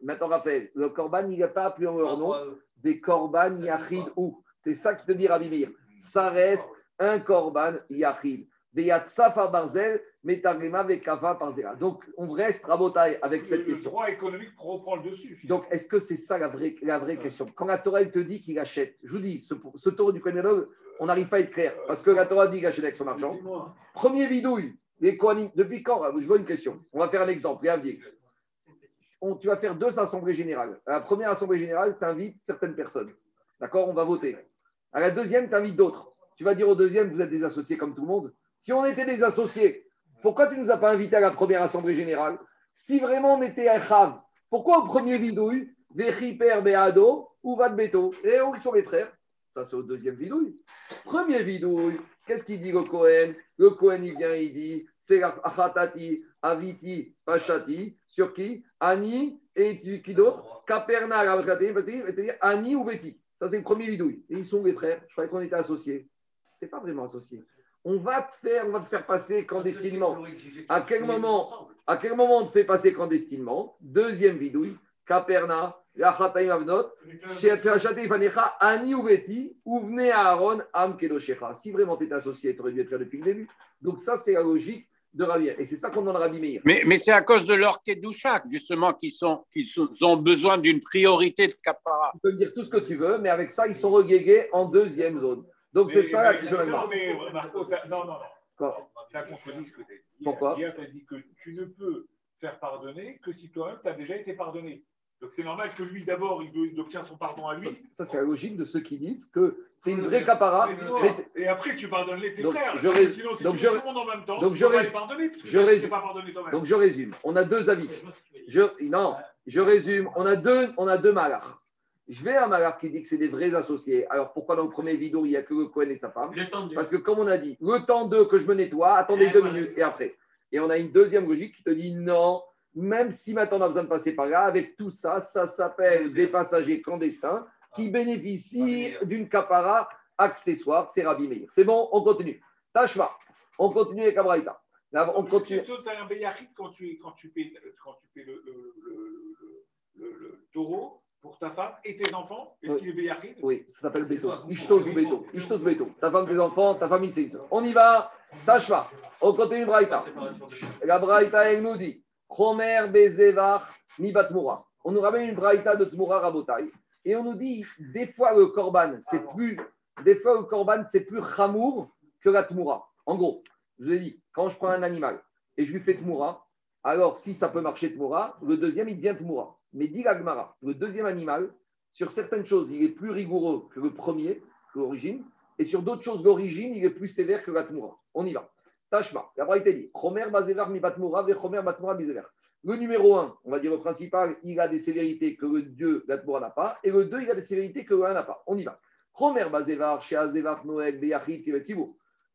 Speaker 1: Maintenant, rappelle, le Korban, il n'est pas appelé en leur nom. Des Korban Yachid ou. C'est ça qui te dit Rabbi Meir. Ça reste un Korban Yachid. Barzel, Metarema Vekava. Donc, on reste rabotaille avec cette
Speaker 4: le, le
Speaker 1: question.
Speaker 4: droit économique reprend le dessus. finalement.
Speaker 1: Donc, est-ce que c'est ça la vraie, la vraie question? Quand la Torah elle te dit qu'il achète, je vous dis, ce, ce taureau du Kohen Gadol, on n'arrive pas à être clair. Parce que la Torah dit qu'il achète avec son argent. Premier bidouille, les Kohanim, depuis quand? Je vois une question. On va faire un exemple. On- tu vas faire deux assemblées générales. À la première assemblée générale, tu invites certaines personnes. D'accord? On va voter. À la deuxième, tu invites d'autres. Tu vas dire au deuxième, vous êtes des associés comme tout le monde. Si on était des associés, pourquoi tu ne nous as pas invités à la première assemblée générale? Si vraiment on était un chav, pourquoi au premier bidouille, Vechiper Beado ou Vad Beto Et où sont les frères Ça, c'est au deuxième bidouille. Premier bidouille, qu'est-ce qu'il dit le Cohen Le Cohen, il vient, il dit c'est la Achatati, Aviti, Pachati, sur qui? Ani et qui d'autre? Kaperna, c'est-à-dire Ani ou Beti. Ça, c'est le premier bidouille. Et ils sont les frères. Je croyais qu'on était associés. C'est pas vraiment associé. On va te faire, on va te faire passer clandestinement. À quel moment À quel moment on te fait passer clandestinement Deuxième bidouille. Kaperna, Lachataim Avnot, Ani venez à Aaron, Am Kedoshecha. Si vraiment tu es associé, tu aurais dû être là depuis le début. Donc, ça, c'est la logique de Rabbi. Et c'est ça qu'on demande à Rabbi Meir.
Speaker 2: Mais, mais c'est à cause de leur Kedouchak, justement, qu'ils sont, ont besoin d'une priorité de Kapara.
Speaker 1: Tu peux me dire tout ce que tu veux, mais avec ça, ils sont relégués en deuxième zone. Donc, c'est
Speaker 4: Mais-
Speaker 1: ça la question
Speaker 4: non, mais Marco, ça- non, non, non.
Speaker 1: Quoi
Speaker 4: Ça contredit ce que tu as dit.
Speaker 1: Pourquoi
Speaker 4: Hier, tu as dit que tu ne peux faire pardonner que si toi-même, tu as déjà été pardonné. Donc c'est normal que lui, d'abord, il, il obtient son pardon à lui.
Speaker 1: Ça, ça, c'est la logique de ceux qui disent que c'est une vraie capara.
Speaker 4: Et après, tu pardonnes les tes
Speaker 1: Donc,
Speaker 4: frères.
Speaker 1: je rés-
Speaker 4: Sinon, si
Speaker 1: donc
Speaker 4: tu
Speaker 1: je-
Speaker 4: tout le monde en même temps,
Speaker 1: donc
Speaker 4: tu
Speaker 1: je
Speaker 4: peux pas
Speaker 1: rés-
Speaker 4: pardonner. parce que
Speaker 1: je
Speaker 4: t'es pas pardonné toi-même.
Speaker 1: Donc, je résume. On a deux avis. Je, non, je résume. On a deux, on a deux malars. Je vais à un malar qui dit que c'est des vrais associés. Alors, pourquoi dans le premier vidéo, il n'y a que le Cohen et sa femme. Parce que, comme on a dit, le temps de que je me nettoie, attendez
Speaker 5: Et
Speaker 1: deux minutes et après. Et on a une deuxième logique qui te dit non, même si maintenant on a besoin de passer par là, avec tout ça, ça s'appelle des passagers clandestins qui bénéficient d'une capara accessoire. C'est Rabbi Meir. C'est bon, on continue. Tashma, on continue avec Abraïta. On continue.
Speaker 4: Une c'est un quand tu, quand tu paies, quand tu paies le, le, le, le- le taureau pour ta femme et tes enfants. Est-ce
Speaker 1: Oui.
Speaker 4: qu'il est béyachit
Speaker 1: Oui, ça s'appelle
Speaker 5: toi.
Speaker 1: Ishtos Beto. Ishtos Beto. Ta femme, tes enfants, ta famille, c'est ça. On y va. Tashma. On continue Braïta. La Braïta, elle nous dit Chomer Batmoura. On nous ramène une Braïta de Tmoura Rabotai. Et on nous dit des fois le Korban, c'est plus. Des fois le Korban, c'est plus Chamour que la Tmoura. En gros, je vous ai dit, quand je prends un animal et je lui fais Tmoura, alors si ça peut marcher Tmoura, le deuxième, il devient Tmoura. Mais dit l'Agmara, le deuxième animal, sur certaines choses, il est plus rigoureux que le premier, que l'origine. Et sur d'autres choses, l'origine, il est plus sévère que la Tmoura. On y va. Tashma, la Braïta dit Chomer Bazevar mi Batmoura, ve Chomer Batmoura. Le numéro 1, on va dire le principal, il a des sévérités que le dieu Gatmoura n'a pas. Et le 2, il a des sévérités que le 1 n'a pas. On y va. Chomer Bazevar, Noël, Beyachit.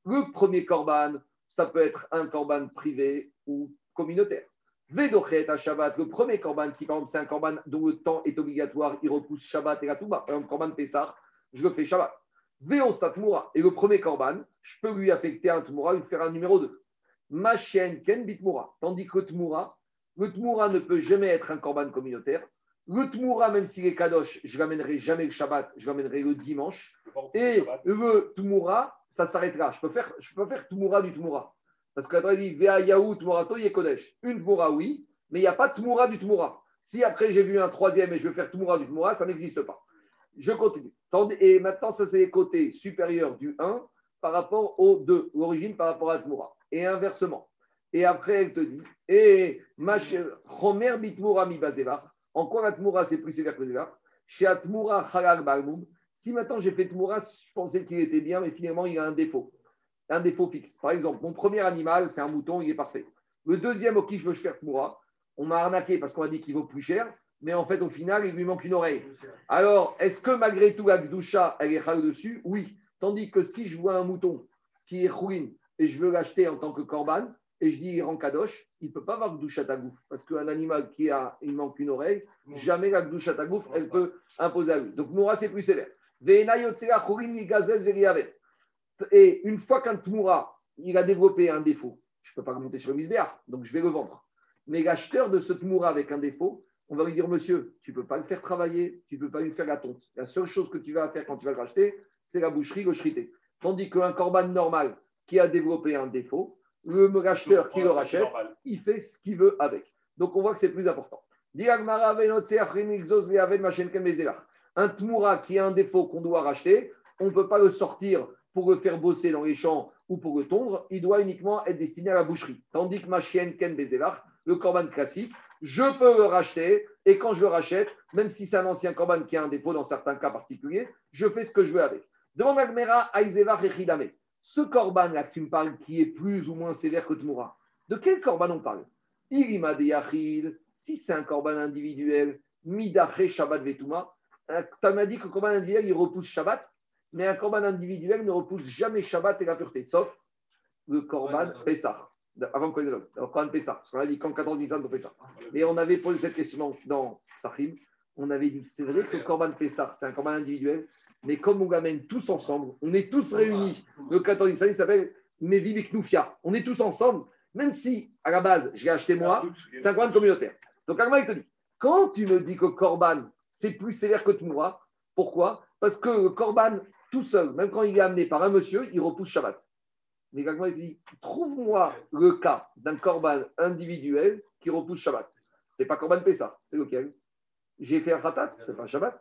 Speaker 1: Le premier korban, ça peut être un korban privé ou communautaire. Vedochet Shabbat, le premier korban, si par exemple c'est un korban dont le temps est obligatoire, il repousse Shabbat et la Touba. Par exemple, korban je le fais Shabbat. Veosat Moura, et le premier korban, je peux lui affecter un Tmoura, lui faire un numéro 2. Ma chienne Ken Bitmoura. Tandis que Tmoura, le Tmoura ne peut jamais être un korban communautaire. Le Tmoura, même s'il est Kadosh, je l'amènerai jamais le Shabbat, je l'amènerai le dimanche. Et le Tmoura, ça s'arrêtera. Je peux faire, je peux faire Tmoura du Tmoura. Parce que la dit Vea Yahu Tmourato Yekodesh. Une Tmoura, oui, mais il n'y a pas Tmoura du Tmoura. Si après j'ai vu un troisième et je veux faire Tmoura du Tmoura, ça n'existe pas. Je continue. Et maintenant, ça, c'est les côtés supérieurs du 1 par rapport au 2, l'origine par rapport à Tmoura. Et inversement. Et après, elle te dit Et Chomer Bitmoura mi. En quoi la Tmoura, c'est plus sévère que Zevar Chez. Si maintenant j'ai fait Tmoura, je pensais qu'il était bien, mais finalement, il a un défaut. Un défaut fixe. Par exemple, mon premier animal, c'est un mouton, il est parfait. Le deuxième au qui je veux faire Tmoura, on m'a arnaqué parce qu'on m'a dit qu'il vaut plus cher mais en fait, au final, il lui manque une oreille. Alors, est-ce que malgré tout, la Gdoucha, elle est dessus? Oui. Tandis que si je vois un mouton qui est ruine et je veux l'acheter en tant que corban, et je dis il rend kadosh, il ne peut pas avoir Gdoucha tagouf. Parce qu'un animal qui a, il manque une oreille, jamais la Gdoucha tagouf, elle peut imposer à lui. Donc, Noura, c'est plus sévère. Et une fois qu'un Tmoura, il a développé un défaut, je ne peux pas remonter sur le misbéar, donc je vais le vendre. Mais l'acheteur de ce Tmoura avec un défaut, on va lui dire, monsieur, tu ne peux pas le faire travailler, tu ne peux pas lui faire la tonte. La seule chose que tu vas faire quand tu vas le racheter, c'est la boucherie, le. Tandis qu'un corban normal qui a développé un défaut, le racheteur qui le rachète, il fait ce qu'il veut avec. Donc on voit que c'est plus important. Un tmoura qui a un défaut qu'on doit racheter, on ne peut pas le sortir pour le faire bosser dans les champs ou pour le tondre, il doit uniquement être destiné à la boucherie. Tandis que ma chienne Ken le corban classique, je peux le racheter et quand je le rachète, même si c'est un ancien corban qui a un défaut dans certains cas particuliers, je fais ce que je veux avec. Demande Agmera, Aizeva Rechidame. Ce corban là que tu me parles, qui est plus ou moins sévère que Tmoura, de quel corban on parle? Irima de si c'est un corban individuel, Midache Shabbat Vetuma, tu m'as dit que le corban individuel, il repousse Shabbat, mais un corban individuel ne repousse jamais Shabbat et la pureté, sauf le corban Pessah avant Kohen alors Kohen Pessah, parce qu'on a dit quand 14 Nissan, on fait ça. Mais on avait posé cette question dans Sahim, on avait dit c'est vrai que le Korban Pessah, c'est un Korban individuel, mais comme on l'amène tous ensemble, on est tous réunis. Le 14 Nissan, il s'appelle Mevi Knoufia. On est tous ensemble, même si à la base, j'ai acheté moi, c'est un Korban communautaire. Donc Agma, il te dit quand tu me dis que Korban, c'est plus sévère que Tmoura, pourquoi? Parce que le Korban, tout seul, même quand il est amené par un monsieur, il repousse Shabbat. Mais quelqu'un dit trouve-moi le cas d'un corban individuel qui repousse Shabbat. C'est pas corban Pessah, c'est lequel J'ai fait un ratat, c'est pas Shabbat.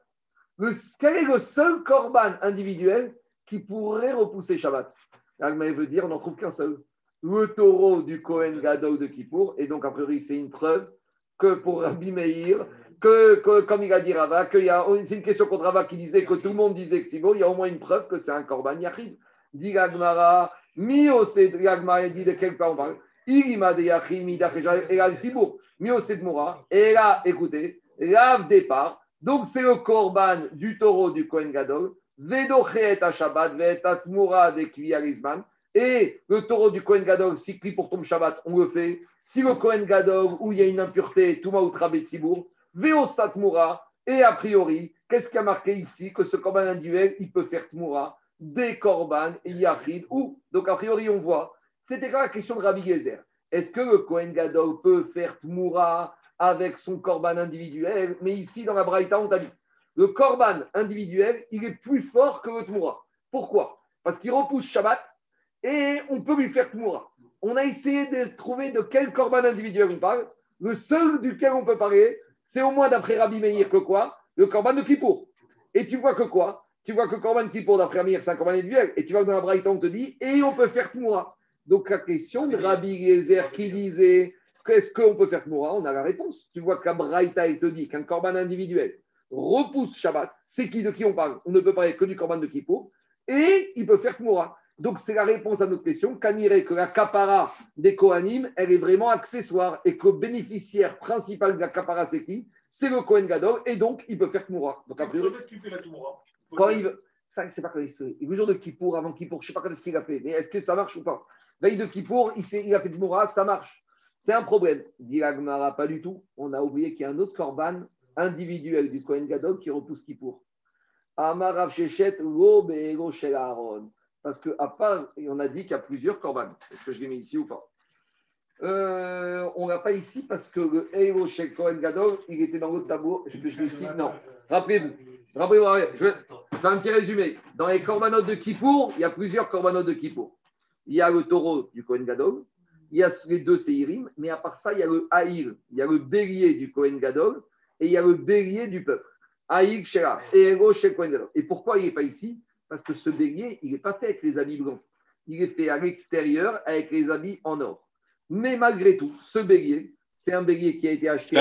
Speaker 1: quel est le seul corban individuel qui pourrait repousser Shabbat? L'Allemagne veut dire on n'en trouve qu'un seul. Le taureau du Kohen Gadol de Kippour. Et donc, a priori, c'est une preuve que pour Rabbi Meir, que, comme il a dit Rava, c'est une question contre Rava qui disait que tout le monde disait que c'est bon, il y a au moins une preuve que c'est un corban Yachid. Dit Gagmara, Mio c'est dit de quel part on parle Irima de Yachim, et là, Sibour. Mio c'est de Moura. Et là, écoutez, lave départ. Donc, c'est le korban du taureau du Kohen Gadol. Vedochet à Shabbat, Vetat Moura de Kviarizman. Et le taureau du Kohen Gadol, si pris pour ton Shabbat, on le fait. Si le Kohen Gadol, où il y a une impureté, Touma ou Trabetzibour, Veosat Moura. Et a priori, qu'est-ce qui a marqué ici Que ce korban individuel, il peut faire Tmoura des korban yachid ou donc a priori on voit c'était quoi la question de Rabbi Gezer. Est-ce que le Kohen Gadol peut faire tmoura avec son korban individuel? Mais ici dans la Braïta on t'a dit le korban individuel il est plus fort que le tmoura. Pourquoi? Parce qu'il repousse Shabbat et on peut lui faire tmoura. On a essayé de trouver de quel korban individuel on parle. Le seul duquel on peut parler c'est au moins d'après Rabbi Meir que quoi? Le korban de Kippour. Et tu vois que quoi? Tu vois que Corban pour d'après Amir, c'est un Corban individuel. Et tu vois que dans la Braïta, on te dit, et on peut faire Tmoura. Donc la question de Rabbi Gezer qui disait, qu'est-ce qu'on peut faire Tmoura On a la réponse. Tu vois que la Braïta, te dit qu'un Corban individuel repousse Shabbat. C'est qui de qui on parle? On ne peut parler que du Corban de Kippour. et il peut faire Tmoura. Donc, c'est la réponse à notre question. Qu'anirait que la capara des Kohanim, elle est vraiment accessoire et que le bénéficiaire principal de la capara, c'est qui? C'est le Kohen Gadol et donc il peut faire Tmoura. Donc, a priori,
Speaker 4: Quand est-ce qu'il fait la Toumora
Speaker 1: quand il veut. Ça, c'est pas quand il se. Le jour de Kippour, avant Kippour, je ne sais pas quand est-ce qu'il a fait, mais est-ce que ça marche ou pas? Veille de Kippour, il, il a fait Tmoura, ça marche. C'est un problème. Dit l'Agmara, pas du tout. On a oublié qu'il y a un autre korban individuel du Kohen Gadol qui repousse Kippour. Amarav Shechet, Lo Be'ero Shel Aaron. Parce qu'à part, et on a dit qu'il y a plusieurs korban. Est-ce que je l'ai mis ici ou pas? Euh, On l'a pas ici parce que le Ero Shel Kohen Gadol, il était dans l'autre tableau. Est-ce que je l'ai ici? Non. Rappelez-vous. Rappelez-vous, je, je fais un petit résumé. Dans les corbanotes de Kippour, il y a plusieurs corbanotes de Kippour. Il y a le taureau du Kohen Gadol, il y a les deux Seirim, mais à part ça, il y a le Haïl, il y a le bélier du Kohen Gadol et il y a le bélier du peuple. Haïl, Shera, et Shel Kohen Gadol. Et pourquoi il n'est pas ici? Parce que ce bélier, il n'est pas fait avec les habits blancs. Il est fait à l'extérieur avec les habits en or. Mais malgré tout, ce bélier, c'est un bélier qui a été acheté.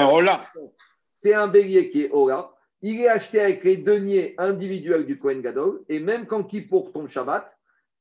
Speaker 1: C'est un bélier qui est Ola. Il est acheté avec les deniers individuels du Kohen Gadol. Et même quand Kippour tombe Shabbat,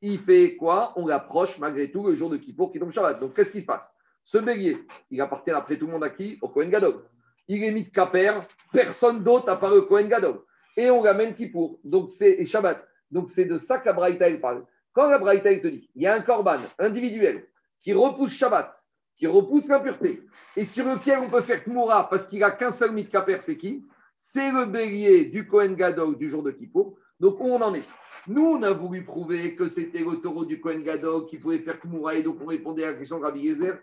Speaker 1: il fait quoi? On l'approche malgré tout le jour de Kippour qui tombe Shabbat. Donc qu'est-ce qui se passe? Ce bélier, il appartient après tout le monde à qui? Au Kohen Gadol. Il est mis de Kaper, personne d'autre à part le Kohen Gadol. Et on l'amène Kippour. Donc c'est Shabbat. Donc c'est de ça que la parle. Quand la Braïta te dit, il y a un korban individuel qui repousse Shabbat, qui repousse l'impureté, et sur lequel on peut faire Tmoura parce qu'il a qu'un seul mitkaper, c'est qui? C'est le bélier du Kohen Gadol du jour de Kippour. Donc on en est? Nous, on a voulu prouver que c'était le taureau du Kohen Gadol qui pouvait faire Tmoura, et donc on répondait à la question de Rabbi Yezer.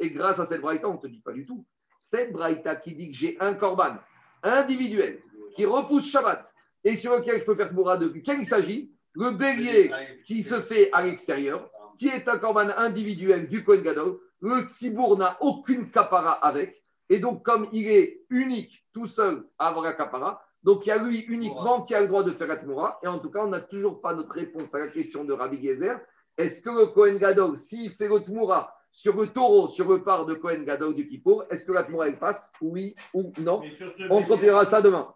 Speaker 1: Et grâce à cette Braïta, on ne te dit pas du tout. Cette Braïta qui dit que j'ai un korban individuel qui repousse Shabbat et sur lequel je peux faire Tmoura de quel il s'agit Le bélier qui se fait à l'extérieur, qui est un korban individuel du Kohen Gadol. Le Tsibour n'a aucune capara avec. Et donc, comme il est unique, tout seul, à avoir la capara, donc il y a lui uniquement qui a le droit de faire la Tmoura. Et en tout cas, on n'a toujours pas notre réponse à la question de Rabbi Gezer. Est-ce que le Kohen Gadol, s'il fait le Tmoura sur le taureau, sur le par de Kohen Gadol du Kippour, est-ce que la Tmoura, elle passe? Oui ou non? On continuera ça demain.